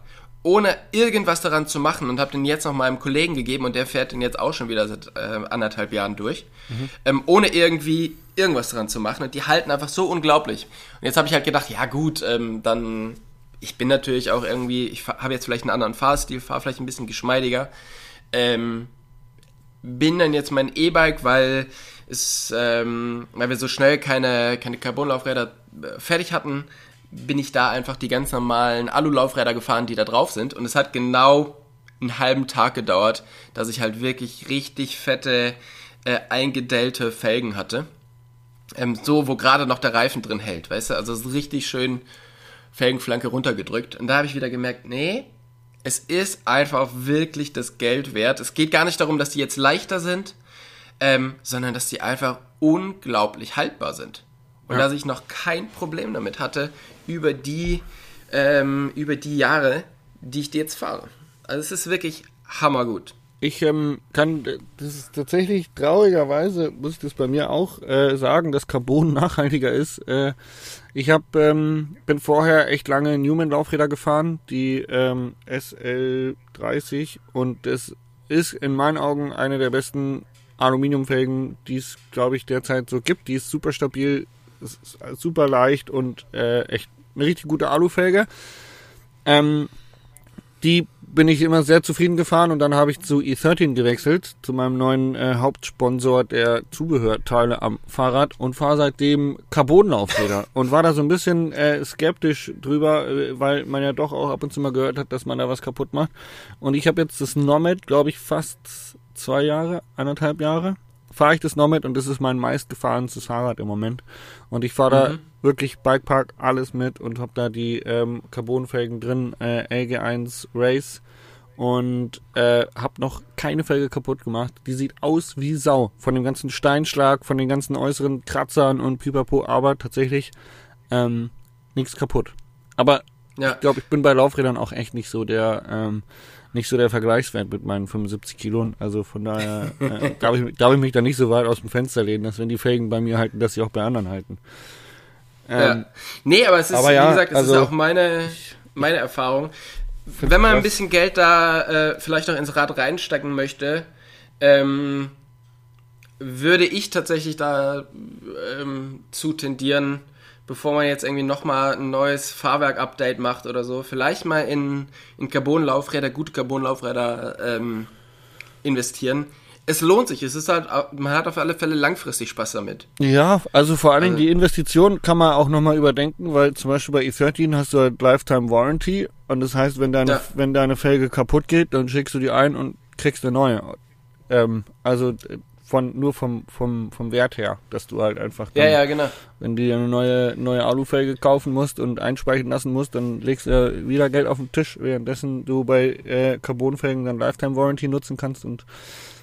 Speaker 3: ohne irgendwas daran zu machen und habe den jetzt noch meinem Kollegen gegeben und der fährt den jetzt auch schon wieder seit äh, anderthalb Jahren durch, mhm. ähm, ohne irgendwie irgendwas daran zu machen. Und die halten einfach so unglaublich. Und jetzt habe ich halt gedacht, ja gut, ähm, dann ich bin natürlich auch irgendwie, ich habe jetzt vielleicht einen anderen Fahrstil, fahre vielleicht ein bisschen geschmeidiger. Ähm, bin dann jetzt mein E-Bike, weil es, ähm, weil wir so schnell keine, keine Carbonlaufräder äh, fertig hatten, bin ich da einfach die ganz normalen Alu-Laufräder gefahren, die da drauf sind. Und es hat genau einen halben Tag gedauert, dass ich halt wirklich richtig fette, äh, eingedellte Felgen hatte. Ähm, so, wo gerade noch der Reifen drin hält, weißt du? Also so richtig schön Felgenflanke runtergedrückt. Und da habe ich wieder gemerkt, nee, es ist einfach wirklich das Geld wert. Es geht gar nicht darum, dass die jetzt leichter sind, ähm, sondern dass die einfach unglaublich haltbar sind. Und ja. dass ich noch kein Problem damit hatte über die, ähm, über die Jahre, die ich die jetzt fahre. Also es ist wirklich hammergut.
Speaker 2: Ich ähm, kann, das ist tatsächlich traurigerweise, muss ich das bei mir auch äh, sagen, dass Carbon nachhaltiger ist. Äh, ich hab, ähm, bin vorher echt lange Newman-Laufräder gefahren, die ähm, SL30 und das ist in meinen Augen eine der besten Aluminiumfelgen, die es, glaube ich, derzeit so gibt. Die ist super stabil, ist super leicht und äh, echt eine richtig gute Alufelge. Ähm, die bin ich immer sehr zufrieden gefahren und dann habe ich zu E13 gewechselt, zu meinem neuen äh, Hauptsponsor der Zubehörteile am Fahrrad und fahre seitdem Carbonlaufräder und war da so ein bisschen äh, skeptisch drüber, äh, weil man ja doch auch ab und zu mal gehört hat, dass man da was kaputt macht. Und ich habe jetzt das Nomad, glaube ich, fast zwei Jahre, eineinhalb Jahre fahre ich das Nomad und das ist mein meistgefahrenstes Fahrrad im Moment. Und ich fahre da mhm. wirklich Bikepark alles mit und habe da die ähm, Carbonfelgen drin, äh, LG1 Race und äh, habe noch keine Felge kaputt gemacht. Die sieht aus wie Sau. Von dem ganzen Steinschlag, von den ganzen äußeren Kratzern und Pipapo, aber tatsächlich ähm, nichts kaputt. Aber ja. ich glaube, ich bin bei Laufrädern auch echt nicht so der ähm, nicht so der Vergleichswert mit meinen 75 Kilo. Also von daher äh, darf, ich, darf ich mich da nicht so weit aus dem Fenster lehnen, dass wenn die Felgen bei mir halten, dass sie auch bei anderen halten.
Speaker 3: Ähm, ja. Nee, aber es ist, aber ja, wie gesagt, es also, ist auch meine, meine Erfahrung. Wenn man ein bisschen Geld da äh, vielleicht noch ins Rad reinstecken möchte, ähm, würde ich tatsächlich da ähm, zu tendieren, bevor man jetzt irgendwie nochmal ein neues Fahrwerk-Update macht oder so, vielleicht mal in, in Carbon-Laufräder, gute Carbon-Laufräder ähm, investieren. Es lohnt sich, es ist halt, man hat auf alle Fälle langfristig Spaß damit.
Speaker 2: Ja, also vor allen Dingen also, die Investition kann man auch nochmal überdenken, weil zum Beispiel bei E13 hast du halt Lifetime Warranty und das heißt, wenn deine, ja. wenn deine Felge kaputt geht, dann schickst du die ein und kriegst eine neue. Ähm, also von nur vom, vom, vom Wert her, dass du halt einfach
Speaker 3: dann, ja, ja, genau.
Speaker 2: wenn du dir eine neue, neue Alufelge kaufen musst und einspeichern lassen musst, dann legst du wieder Geld auf den Tisch, währenddessen du bei äh, Carbonfelgen dann Lifetime Warranty nutzen kannst und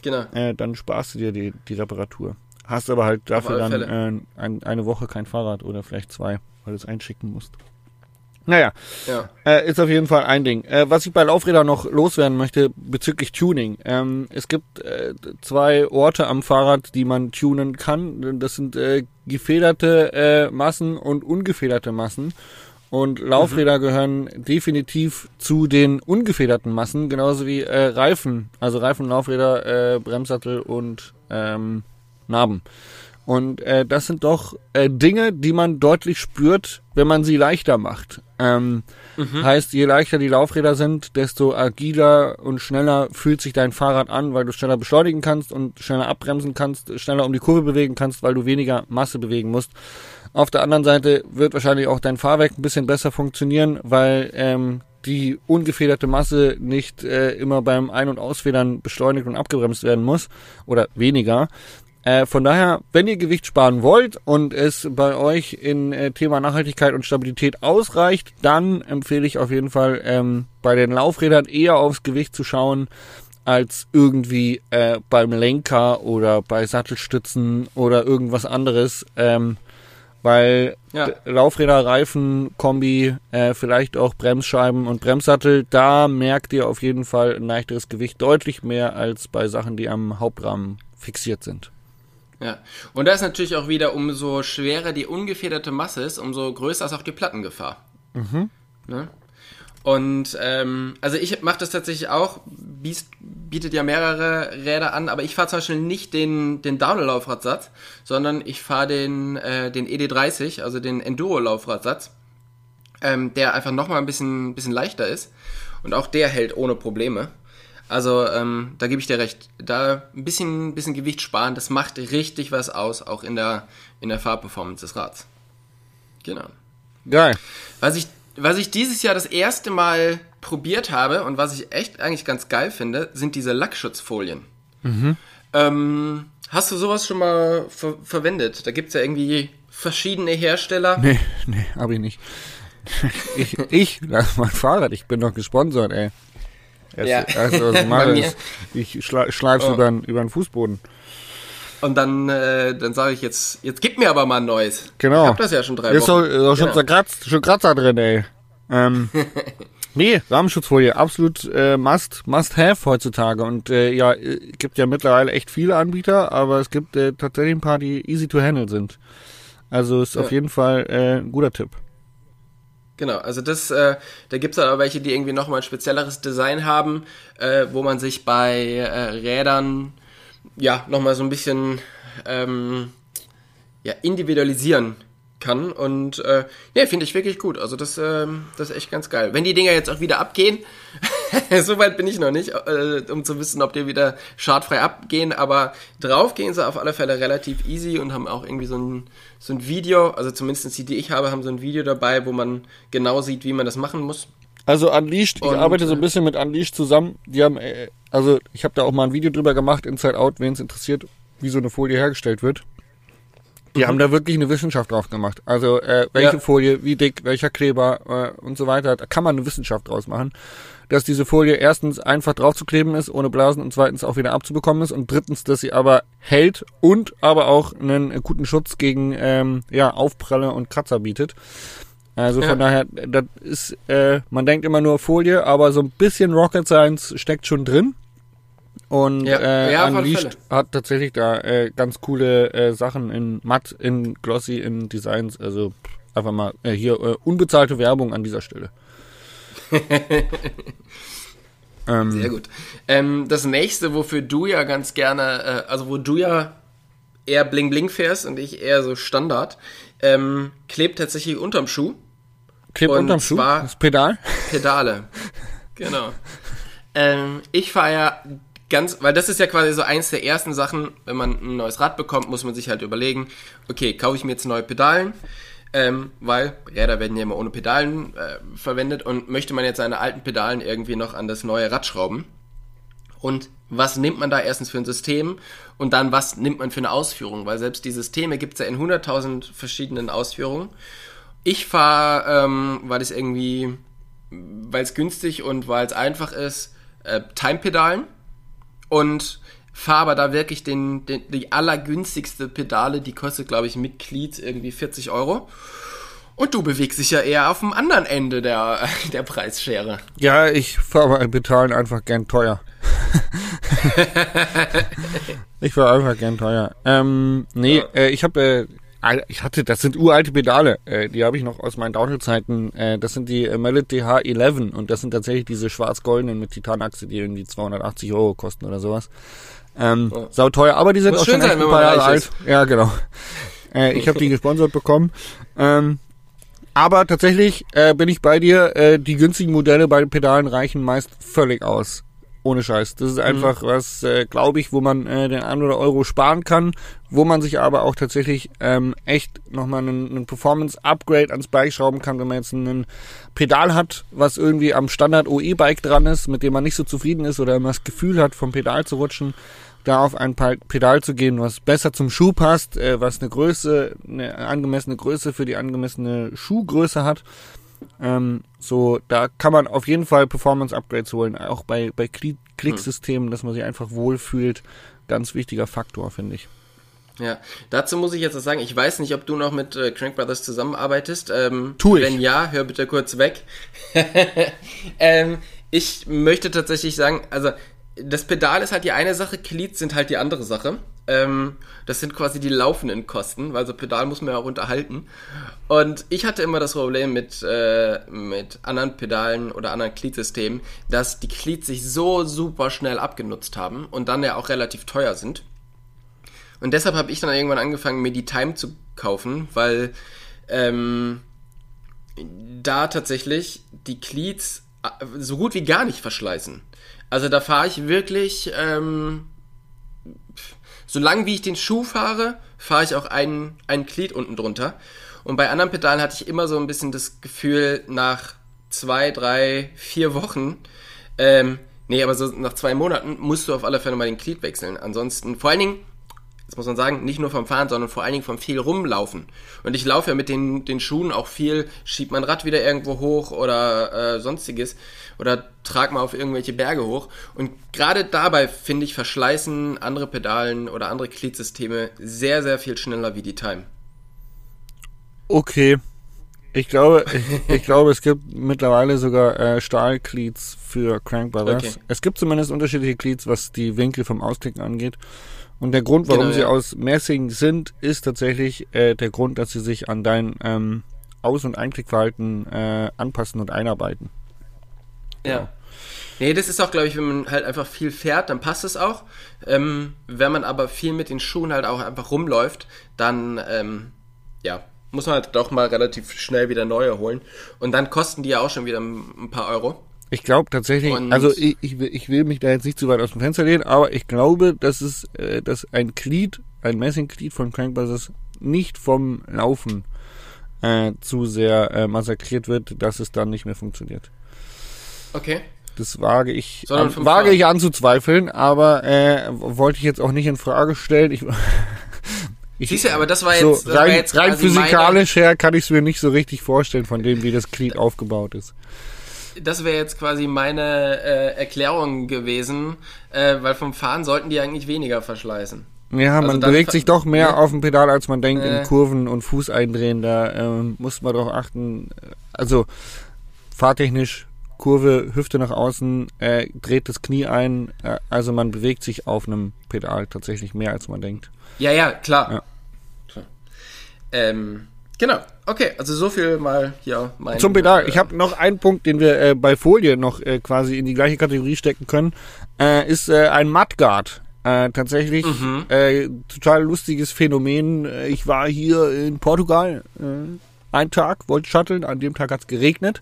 Speaker 2: genau. äh, dann sparst du dir die, die Reparatur. Hast aber halt dafür dann äh, ein, eine Woche kein Fahrrad oder vielleicht zwei, weil du es einschicken musst. Naja, ja. äh, ist auf jeden Fall ein Ding. Äh, was ich bei Laufrädern noch loswerden möchte bezüglich Tuning. Ähm, es gibt äh, zwei Orte am Fahrrad, die man tunen kann. Das sind äh, gefederte äh, Massen und ungefederte Massen. Und Laufräder mhm. gehören definitiv zu den ungefederten Massen, genauso wie äh, Reifen. Also Reifen, Laufräder, Bremssattel und ähm, Narben. Und äh, das sind doch äh, Dinge, die man deutlich spürt, wenn man sie leichter macht. Ähm, mhm. Heißt, je leichter die Laufräder sind, desto agiler und schneller fühlt sich dein Fahrrad an, weil du schneller beschleunigen kannst und schneller abbremsen kannst, schneller um die Kurve bewegen kannst, weil du weniger Masse bewegen musst. Auf der anderen Seite wird wahrscheinlich auch dein Fahrwerk ein bisschen besser funktionieren, weil ähm, die ungefederte Masse nicht äh, immer beim Ein- und Ausfedern beschleunigt und abgebremst werden muss oder weniger. Äh, von daher, wenn ihr Gewicht sparen wollt und es bei euch in äh, Thema Nachhaltigkeit und Stabilität ausreicht, dann empfehle ich auf jeden Fall ähm, bei den Laufrädern eher aufs Gewicht zu schauen als irgendwie äh, beim Lenker oder bei Sattelstützen oder irgendwas anderes. Ähm, weil ja. Laufräder, Reifen, Kombi, äh, vielleicht auch Bremsscheiben und Bremssattel, da merkt ihr auf jeden Fall ein leichteres Gewicht deutlich mehr als bei Sachen, die am Hauptrahmen fixiert sind.
Speaker 3: Ja, und da ist natürlich auch wieder, umso schwerer die ungefederte Masse ist, umso größer ist auch die Plattengefahr. Mhm. Ne? Und ähm, also ich mache das tatsächlich auch, Beast bietet ja mehrere Räder an, aber ich fahre zum Beispiel nicht den, den Downhill-Laufradsatz, sondern ich fahre den, äh, den ED30, also den Enduro-Laufradsatz, ähm, der einfach nochmal ein bisschen, bisschen leichter ist. Und auch der hält ohne Probleme. Also ähm, da gebe ich dir recht. Da ein bisschen, bisschen Gewicht sparen, das macht richtig was aus, auch in der, in der Fahrperformance des Rads. Genau.
Speaker 2: Geil.
Speaker 3: Was ich, was ich dieses Jahr das erste Mal probiert habe und was ich echt eigentlich ganz geil finde, sind diese Lackschutzfolien. Mhm. Ähm, hast du sowas schon mal ver verwendet? Da gibt es ja irgendwie verschiedene Hersteller.
Speaker 2: Nee, nee, habe ich nicht. ich, ich, mein Fahrrad, ich bin doch gesponsert, ey. Erst, ja. Also, was ich mache, ist, ich schla schleif's oh. über, über den Fußboden.
Speaker 3: Und dann, äh, dann sage ich jetzt, jetzt gib mir aber mal ein neues.
Speaker 2: Genau.
Speaker 3: Ich
Speaker 2: hab
Speaker 3: das ja schon drei
Speaker 2: ist Wochen. Ist doch schon, genau. Kratz, schon Kratzer drin, ey. Ähm, nee, Rahmenschutzfolie, absolut äh, must, must have heutzutage. Und äh, ja, äh, gibt ja mittlerweile echt viele Anbieter, aber es gibt äh, tatsächlich ein paar, die easy to handle sind. Also ist ja. auf jeden Fall äh, ein guter Tipp.
Speaker 3: Genau, also das, äh, da gibt es dann auch welche, die irgendwie nochmal ein spezielleres Design haben, äh, wo man sich bei äh, Rädern ja nochmal so ein bisschen ähm, ja, individualisieren kann. Und äh, ja, finde ich wirklich gut. Also das, äh, das ist echt ganz geil. Wenn die Dinger jetzt auch wieder abgehen, so weit bin ich noch nicht, äh, um zu wissen, ob die wieder schadfrei abgehen, aber drauf gehen sie auf alle Fälle relativ easy und haben auch irgendwie so ein, so ein Video, also zumindest die, die ich habe, haben so ein Video dabei, wo man genau sieht, wie man das machen muss.
Speaker 2: Also Unleashed, und, ich arbeite so ein äh, bisschen mit Unleashed zusammen. Die haben, äh, also ich habe da auch mal ein Video drüber gemacht, Inside Out, wen es interessiert, wie so eine Folie hergestellt wird. Die mhm. haben da wirklich eine Wissenschaft drauf gemacht. Also äh, welche ja. Folie, wie dick, welcher Kleber äh, und so weiter. Da kann man eine Wissenschaft draus machen. Dass diese Folie erstens einfach draufzukleben ist, ohne Blasen und zweitens auch wieder abzubekommen ist und drittens, dass sie aber hält und aber auch einen guten Schutz gegen ähm, ja, Aufpralle und Kratzer bietet. Also ja. von daher, das ist, äh, man denkt immer nur Folie, aber so ein bisschen Rocket Science steckt schon drin. Und ja. äh, ja, Unleashed hat tatsächlich da äh, ganz coole äh, Sachen in matt, in glossy, in Designs. Also einfach mal äh, hier äh, unbezahlte Werbung an dieser Stelle.
Speaker 3: ähm, Sehr gut. Ähm, das nächste, wofür du ja ganz gerne, äh, also wo du ja eher bling bling fährst und ich eher so Standard, ähm, klebt tatsächlich unterm Schuh.
Speaker 2: Klebt und unterm Schuh? Das Pedal?
Speaker 3: Pedale. genau. Ähm, ich fahre ja ganz, weil das ist ja quasi so eins der ersten Sachen, wenn man ein neues Rad bekommt, muss man sich halt überlegen, okay, kaufe ich mir jetzt neue Pedalen, ähm, weil Räder werden ja immer ohne Pedalen äh, verwendet und möchte man jetzt seine alten Pedalen irgendwie noch an das neue Rad schrauben. Und was nimmt man da erstens für ein System und dann was nimmt man für eine Ausführung, weil selbst die Systeme gibt es ja in 100.000 verschiedenen Ausführungen. Ich fahre, ähm, weil es irgendwie, weil es günstig und weil es einfach ist, äh, Time-Pedalen und fahre aber da wirklich den, den, die allergünstigste Pedale, die kostet, glaube ich, mit Glied irgendwie 40 Euro. Und du bewegst dich ja eher auf dem anderen Ende der, der Preisschere.
Speaker 2: Ja, ich fahre bei Pedalen einfach gern teuer. ich fahre einfach gern teuer. Ähm, nee, ja. äh, ich habe äh, ich hatte, das sind uralte Pedale, äh, die habe ich noch aus meinen Downhill-Zeiten. Äh, das sind die äh, Melody H11 und das sind tatsächlich diese schwarz-goldenen mit Titanachse, die irgendwie 280 Euro kosten oder sowas. Ähm, oh. Sau teuer, aber die sind Muss auch schon echt ein paar Jahre alt. Ja, genau. Äh, ich habe die gesponsert bekommen. Ähm, aber tatsächlich äh, bin ich bei dir, äh, die günstigen Modelle bei den Pedalen reichen meist völlig aus. Ohne Scheiß. Das ist mhm. einfach mhm. was, äh, glaube ich, wo man äh, den einen oder Euro sparen kann, wo man sich aber auch tatsächlich ähm, echt nochmal einen, einen Performance-Upgrade ans Bike schrauben kann, wenn man jetzt ein Pedal hat, was irgendwie am Standard-OE-Bike dran ist, mit dem man nicht so zufrieden ist oder immer das Gefühl hat, vom Pedal zu rutschen, da auf ein Pedal zu gehen, was besser zum Schuh passt, äh, was eine Größe, eine angemessene Größe für die angemessene Schuhgröße hat ähm, so, da kann man auf jeden Fall Performance-Upgrades holen, auch bei, bei Klicksystemen, dass man sich einfach wohlfühlt. Ganz wichtiger Faktor, finde ich.
Speaker 3: Ja, dazu muss ich jetzt sagen, ich weiß nicht, ob du noch mit äh, Crank Brothers zusammenarbeitest. Ähm,
Speaker 2: tu ich.
Speaker 3: Wenn ja, hör bitte kurz weg. ähm, ich möchte tatsächlich sagen, also das Pedal ist halt die eine Sache, Glied sind halt die andere Sache. Ähm, das sind quasi die laufenden Kosten, weil so Pedal muss man ja auch unterhalten. Und ich hatte immer das Problem mit, äh, mit anderen Pedalen oder anderen Gliedsystemen, dass die Glied sich so super schnell abgenutzt haben und dann ja auch relativ teuer sind. Und deshalb habe ich dann irgendwann angefangen, mir die Time zu kaufen, weil ähm, da tatsächlich die Cleats äh, so gut wie gar nicht verschleißen. Also da fahre ich wirklich ähm, solange wie ich den Schuh fahre, fahre ich auch ein, ein Glied unten drunter. Und bei anderen Pedalen hatte ich immer so ein bisschen das Gefühl, nach zwei, drei, vier Wochen, ähm, nee, aber so nach zwei Monaten musst du auf alle Fälle mal den Glied wechseln. Ansonsten, vor allen Dingen, das muss man sagen, nicht nur vom Fahren, sondern vor allen Dingen vom viel rumlaufen. Und ich laufe ja mit den, den Schuhen auch viel, schieb mein Rad wieder irgendwo hoch oder äh, sonstiges oder trag mal auf irgendwelche Berge hoch. Und gerade dabei, finde ich, verschleißen andere Pedalen oder andere Gliedsysteme sehr, sehr viel schneller wie die Time.
Speaker 2: Okay. Ich glaube, ich, ich glaube, es gibt mittlerweile sogar äh, Stahlcleats für Crank Brothers. Okay. Es gibt zumindest unterschiedliche Cleats, was die Winkel vom Ausklicken angeht. Und der Grund, warum genau, sie ja. aus Messing sind, ist tatsächlich äh, der Grund, dass sie sich an dein ähm, Aus- und Einklickverhalten äh, anpassen und einarbeiten.
Speaker 3: Ja. Nee, das ist auch, glaube ich, wenn man halt einfach viel fährt, dann passt es auch. Ähm, wenn man aber viel mit den Schuhen halt auch einfach rumläuft, dann, ähm, ja, muss man halt doch mal relativ schnell wieder neue holen. Und dann kosten die ja auch schon wieder ein paar Euro.
Speaker 2: Ich glaube tatsächlich, und also ich, ich, ich, will mich da jetzt nicht zu weit aus dem Fenster lehnen, aber ich glaube, dass es, äh, dass ein Glied, ein Messingglied von Crankbuzzers nicht vom Laufen äh, zu sehr äh, massakriert wird, dass es dann nicht mehr funktioniert.
Speaker 3: Okay.
Speaker 2: Das wage ich, an, wage ich anzuzweifeln, aber äh, wollte ich jetzt auch nicht in Frage stellen. Ich,
Speaker 3: ich, Siehst du, aber das war jetzt,
Speaker 2: so rein, war jetzt rein physikalisch her kann ich es mir nicht so richtig vorstellen, von dem, wie das Glied aufgebaut ist
Speaker 3: das wäre jetzt quasi meine äh, Erklärung gewesen, äh, weil vom Fahren sollten die eigentlich weniger verschleißen.
Speaker 2: Ja, also man bewegt sich doch mehr ja. auf dem Pedal, als man denkt, äh. in Kurven und Fuß eindrehen. Da äh, muss man doch achten. Also fahrtechnisch, Kurve, Hüfte nach außen, äh, dreht das Knie ein. Äh, also man bewegt sich auf einem Pedal tatsächlich mehr, als man denkt.
Speaker 3: Ja, ja, klar. Ja. klar. Ähm, Genau, okay, also so viel mal hier
Speaker 2: mein. Zum Pedal. Äh, ich habe noch einen Punkt, den wir äh, bei Folie noch äh, quasi in die gleiche Kategorie stecken können, äh, ist ein Mudguard. Äh, tatsächlich mhm. äh, total lustiges Phänomen. Ich war hier in Portugal äh, einen Tag, wollte shutteln, an dem Tag hat's geregnet.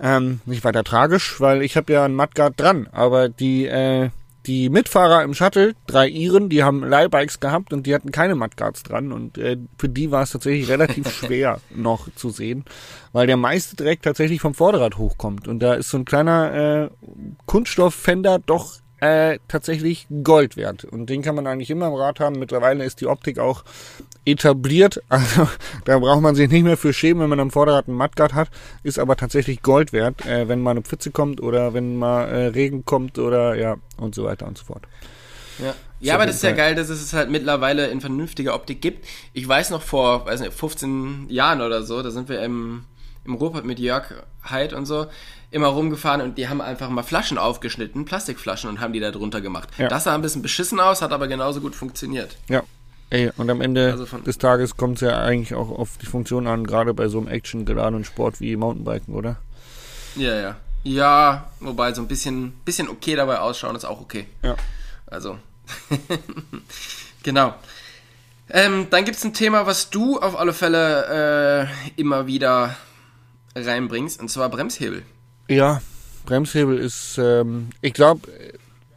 Speaker 2: Ähm, nicht weiter tragisch, weil ich habe ja ein Mudguard dran, aber die äh, die Mitfahrer im Shuttle, drei Iren, die haben Leihbikes gehabt und die hatten keine Mudguards dran und äh, für die war es tatsächlich relativ schwer noch zu sehen, weil der meiste Dreck tatsächlich vom Vorderrad hochkommt und da ist so ein kleiner äh, Kunststofffender doch äh, tatsächlich Gold wert. Und den kann man eigentlich immer im Rad haben. Mittlerweile ist die Optik auch etabliert. Also da braucht man sich nicht mehr für schämen, wenn man am Vorderrad einen Mudguard hat. Ist aber tatsächlich Gold wert, äh, wenn mal eine Pfütze kommt oder wenn mal äh, Regen kommt oder ja und so weiter und so fort.
Speaker 3: Ja, ja aber das ist ja geil, dass es halt mittlerweile in vernünftiger Optik gibt. Ich weiß noch vor, weiß nicht, 15 Jahren oder so, da sind wir im, im Ruhrpott mit Jörg Heid und so immer rumgefahren und die haben einfach mal Flaschen aufgeschnitten, Plastikflaschen und haben die da drunter gemacht. Ja. Das sah ein bisschen beschissen aus, hat aber genauso gut funktioniert.
Speaker 2: Ja. Ey, und am Ende also des Tages kommt es ja eigentlich auch auf die Funktion an, gerade bei so einem Action-geladenen Sport wie Mountainbiken, oder?
Speaker 3: Ja, ja. Ja, wobei so ein bisschen, bisschen okay dabei ausschauen ist auch okay.
Speaker 2: Ja.
Speaker 3: Also, genau. Ähm, dann gibt es ein Thema, was du auf alle Fälle äh, immer wieder reinbringst, und zwar Bremshebel.
Speaker 2: Ja, Bremshebel ist, ähm, ich glaube,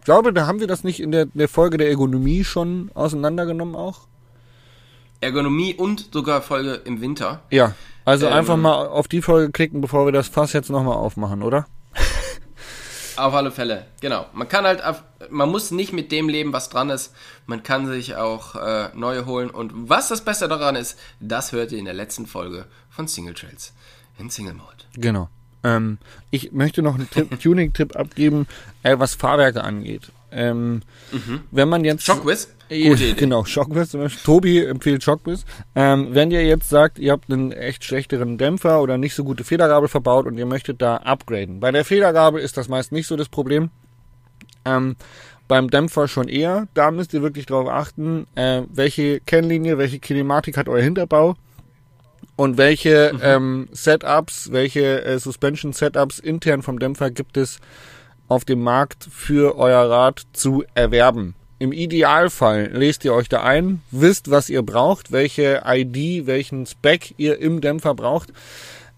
Speaker 2: glaube, da haben wir das nicht in der, der Folge der Ergonomie schon auseinandergenommen auch.
Speaker 3: Ergonomie und sogar Folge im Winter.
Speaker 2: Ja, also ähm, einfach mal auf die Folge klicken, bevor wir das Fass jetzt nochmal aufmachen, oder?
Speaker 3: Auf alle Fälle, genau. Man kann halt, man muss nicht mit dem leben, was dran ist. Man kann sich auch äh, neue holen. Und was das Beste daran ist, das hört ihr in der letzten Folge von Single Trails in Single Mode.
Speaker 2: Genau. Ähm, ich möchte noch einen Tuning-Tipp abgeben, äh, was Fahrwerke angeht. Ähm, mhm. Wenn man jetzt.
Speaker 3: Shockwiz?
Speaker 2: Äh, genau, Shockwiz zum Beispiel. Tobi empfiehlt Shockwiz. Ähm, wenn ihr jetzt sagt, ihr habt einen echt schlechteren Dämpfer oder nicht so gute Federgabel verbaut und ihr möchtet da upgraden. Bei der Federgabel ist das meist nicht so das Problem. Ähm, beim Dämpfer schon eher. Da müsst ihr wirklich darauf achten, äh, welche Kennlinie, welche Kinematik hat euer Hinterbau und welche mhm. ähm, Setups, welche äh, Suspension Setups intern vom Dämpfer gibt es auf dem Markt für euer Rad zu erwerben. Im Idealfall lest ihr euch da ein, wisst, was ihr braucht, welche ID, welchen Spec ihr im Dämpfer braucht.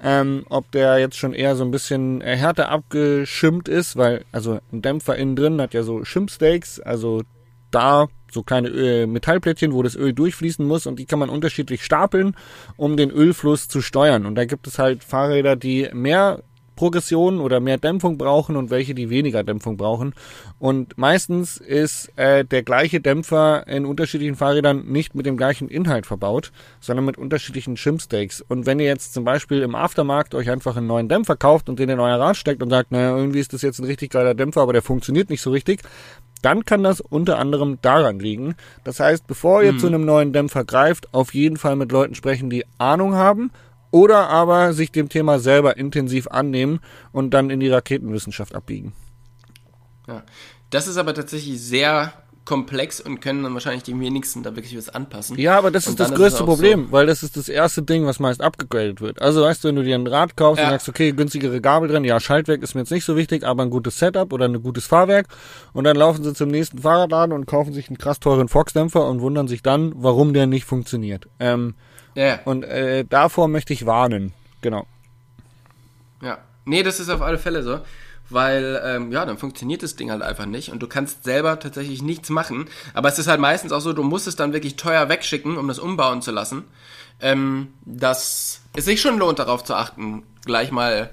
Speaker 2: Ähm, ob der jetzt schon eher so ein bisschen äh, härter abgeschimmt ist, weil also ein Dämpfer innen drin hat ja so Schimpsteaks, also da so kleine Öl, Metallplättchen, wo das Öl durchfließen muss und die kann man unterschiedlich stapeln, um den Ölfluss zu steuern. Und da gibt es halt Fahrräder, die mehr Progression oder mehr Dämpfung brauchen und welche, die weniger Dämpfung brauchen. Und meistens ist äh, der gleiche Dämpfer in unterschiedlichen Fahrrädern nicht mit dem gleichen Inhalt verbaut, sondern mit unterschiedlichen Shimstakes. Und wenn ihr jetzt zum Beispiel im Aftermarkt euch einfach einen neuen Dämpfer kauft und den in euer Rad steckt und sagt, naja, irgendwie ist das jetzt ein richtig geiler Dämpfer, aber der funktioniert nicht so richtig, dann kann das unter anderem daran liegen. Das heißt, bevor ihr hm. zu einem neuen Dämpfer greift, auf jeden Fall mit Leuten sprechen, die Ahnung haben oder aber sich dem Thema selber intensiv annehmen und dann in die Raketenwissenschaft abbiegen.
Speaker 3: Ja, das ist aber tatsächlich sehr komplex und können dann wahrscheinlich die wenigsten da wirklich was anpassen.
Speaker 2: Ja, aber das ist das größte ist Problem, so weil das ist das erste Ding, was meist abgegradet wird. Also weißt du, wenn du dir ein Rad kaufst ja. und sagst, okay, günstigere Gabel drin, ja, Schaltwerk ist mir jetzt nicht so wichtig, aber ein gutes Setup oder ein gutes Fahrwerk und dann laufen sie zum nächsten Fahrradladen und kaufen sich einen krass teuren Fox-Dämpfer und wundern sich dann, warum der nicht funktioniert. Ähm, ja. Und äh, davor möchte ich warnen, genau.
Speaker 3: Ja, nee, das ist auf alle Fälle so. weil ähm, ja, dann funktioniert das Ding halt einfach nicht und du kannst selber tatsächlich nichts machen. Aber es ist halt meistens auch so, du musst es dann wirklich teuer wegschicken, um das umbauen zu lassen. Ähm, dass es sich schon lohnt, darauf zu achten, gleich mal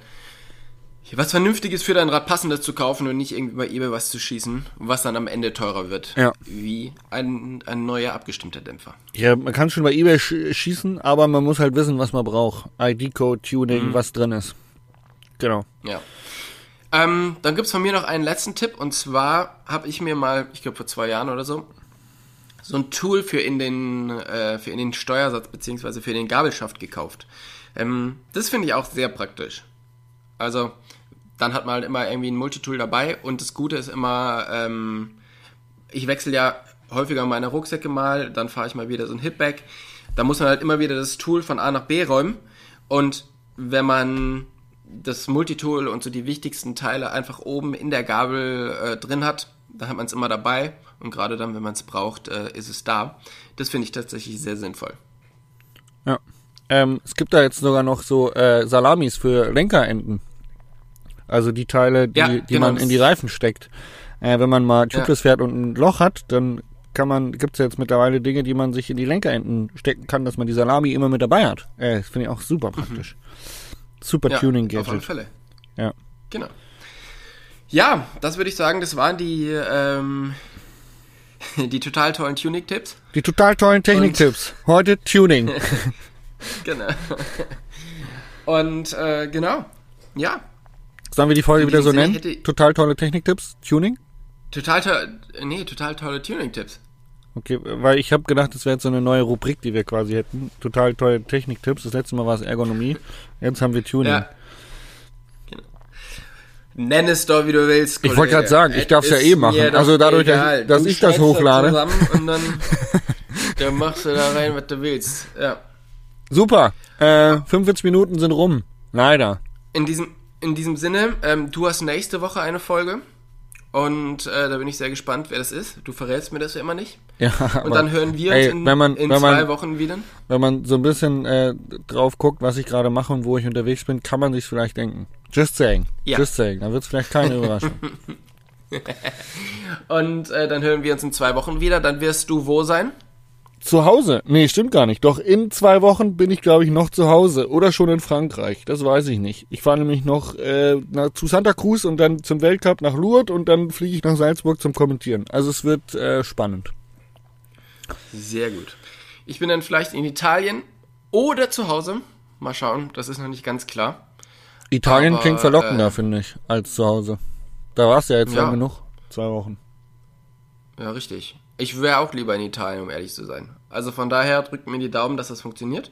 Speaker 3: was Vernünftiges für dein Rad Passendes zu kaufen und nicht irgendwie bei eBay was zu schießen, was dann am Ende teurer wird.
Speaker 2: Ja.
Speaker 3: Wie ein, ein neuer abgestimmter Dämpfer.
Speaker 2: Ja, man kann schon bei eBay sch schießen, aber man muss halt wissen, was man braucht. ID-Code, Tuning, mhm. was drin ist. Genau.
Speaker 3: Ja. Ähm, dann gibt's von mir noch einen letzten Tipp und zwar habe ich mir mal, ich glaube vor zwei Jahren oder so, so ein Tool für in den, äh, für in den Steuersatz beziehungsweise für den Gabelschaft gekauft. Ähm, das finde ich auch sehr praktisch. Also dann hat man halt immer irgendwie ein Multitool dabei und das Gute ist immer, ähm, ich wechsle ja häufiger meine Rucksäcke mal, dann fahre ich mal wieder so ein Hitback. Da muss man halt immer wieder das Tool von A nach B räumen und wenn man das Multitool und so die wichtigsten Teile einfach oben in der Gabel äh, drin hat, dann hat man es immer dabei und gerade dann, wenn man es braucht, äh, ist es da. Das finde ich tatsächlich sehr sinnvoll.
Speaker 2: Ja. Ähm, es gibt da jetzt sogar noch so äh, Salamis für Lenkerenden. Also die Teile, die, ja, die genau. man in die Reifen steckt. Äh, wenn man mal Tubeless ja. fährt und ein Loch hat, dann kann man, gibt's jetzt mittlerweile Dinge, die man sich in die Lenkerenden stecken kann, dass man die Salami immer mit dabei hat. Äh, das finde ich auch super praktisch. Mhm. Super ja, Tuning Gadget. Auf alle Fälle.
Speaker 3: Ja. Genau. Ja, das würde ich sagen, das waren die, ähm, die total tollen Tuning-Tipps.
Speaker 2: Die total tollen Technik-Tipps. Heute Tuning.
Speaker 3: genau. Und äh, genau. Ja,
Speaker 2: Sollen wir die Folge wieder so nennen? Total tolle Techniktipps, Tuning?
Speaker 3: Total tolle, nee, total tolle Tuning-Tipps.
Speaker 2: Okay, weil ich habe gedacht, das wäre jetzt so eine neue Rubrik, die wir quasi hätten. Total tolle Techniktipps. Das letzte Mal war es Ergonomie. Jetzt haben wir Tuning. Ja.
Speaker 3: Genau. Nenn es doch, wie du willst.
Speaker 2: Kollege. Ich wollte gerade sagen, ich darf es ja eh machen. Also dadurch, egal. dass, dass ich das hochlade.
Speaker 3: Da und dann, dann machst du da rein, was du willst. Ja.
Speaker 2: Super. Äh, 45 Minuten sind rum. Leider.
Speaker 3: In diesem, in diesem Sinne, ähm, du hast nächste Woche eine Folge. Und äh, da bin ich sehr gespannt, wer das ist. Du verrätst mir das ja immer nicht.
Speaker 2: Ja,
Speaker 3: und dann hören wir ey, uns in, man, in zwei
Speaker 2: man,
Speaker 3: Wochen wieder.
Speaker 2: Wenn man so ein bisschen äh, drauf guckt, was ich gerade mache und wo ich unterwegs bin, kann man sich vielleicht denken. Just saying. Ja. Just saying. Dann wird es vielleicht keine Überraschung.
Speaker 3: und äh, dann hören wir uns in zwei Wochen wieder. Dann wirst du wo sein?
Speaker 2: Zu Hause? Nee, stimmt gar nicht. Doch in zwei Wochen bin ich, glaube ich, noch zu Hause oder schon in Frankreich. Das weiß ich nicht. Ich fahre nämlich noch äh, nach, zu Santa Cruz und dann zum Weltcup nach Lourdes und dann fliege ich nach Salzburg zum Kommentieren. Also es wird äh, spannend.
Speaker 3: Sehr gut. Ich bin dann vielleicht in Italien oder zu Hause. Mal schauen, das ist noch nicht ganz klar.
Speaker 2: Italien Aber, klingt verlockender, äh, finde ich, als zu Hause. Da war es ja jetzt ja. lang genug. Zwei Wochen.
Speaker 3: Ja, richtig. Ich wäre auch lieber in Italien, um ehrlich zu sein. Also von daher drückt mir die Daumen, dass das funktioniert.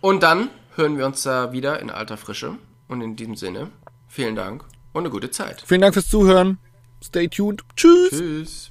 Speaker 3: Und dann hören wir uns da wieder in alter Frische. Und in diesem Sinne, vielen Dank und eine gute Zeit.
Speaker 2: Vielen Dank fürs Zuhören. Stay tuned. Tschüss. Tschüss.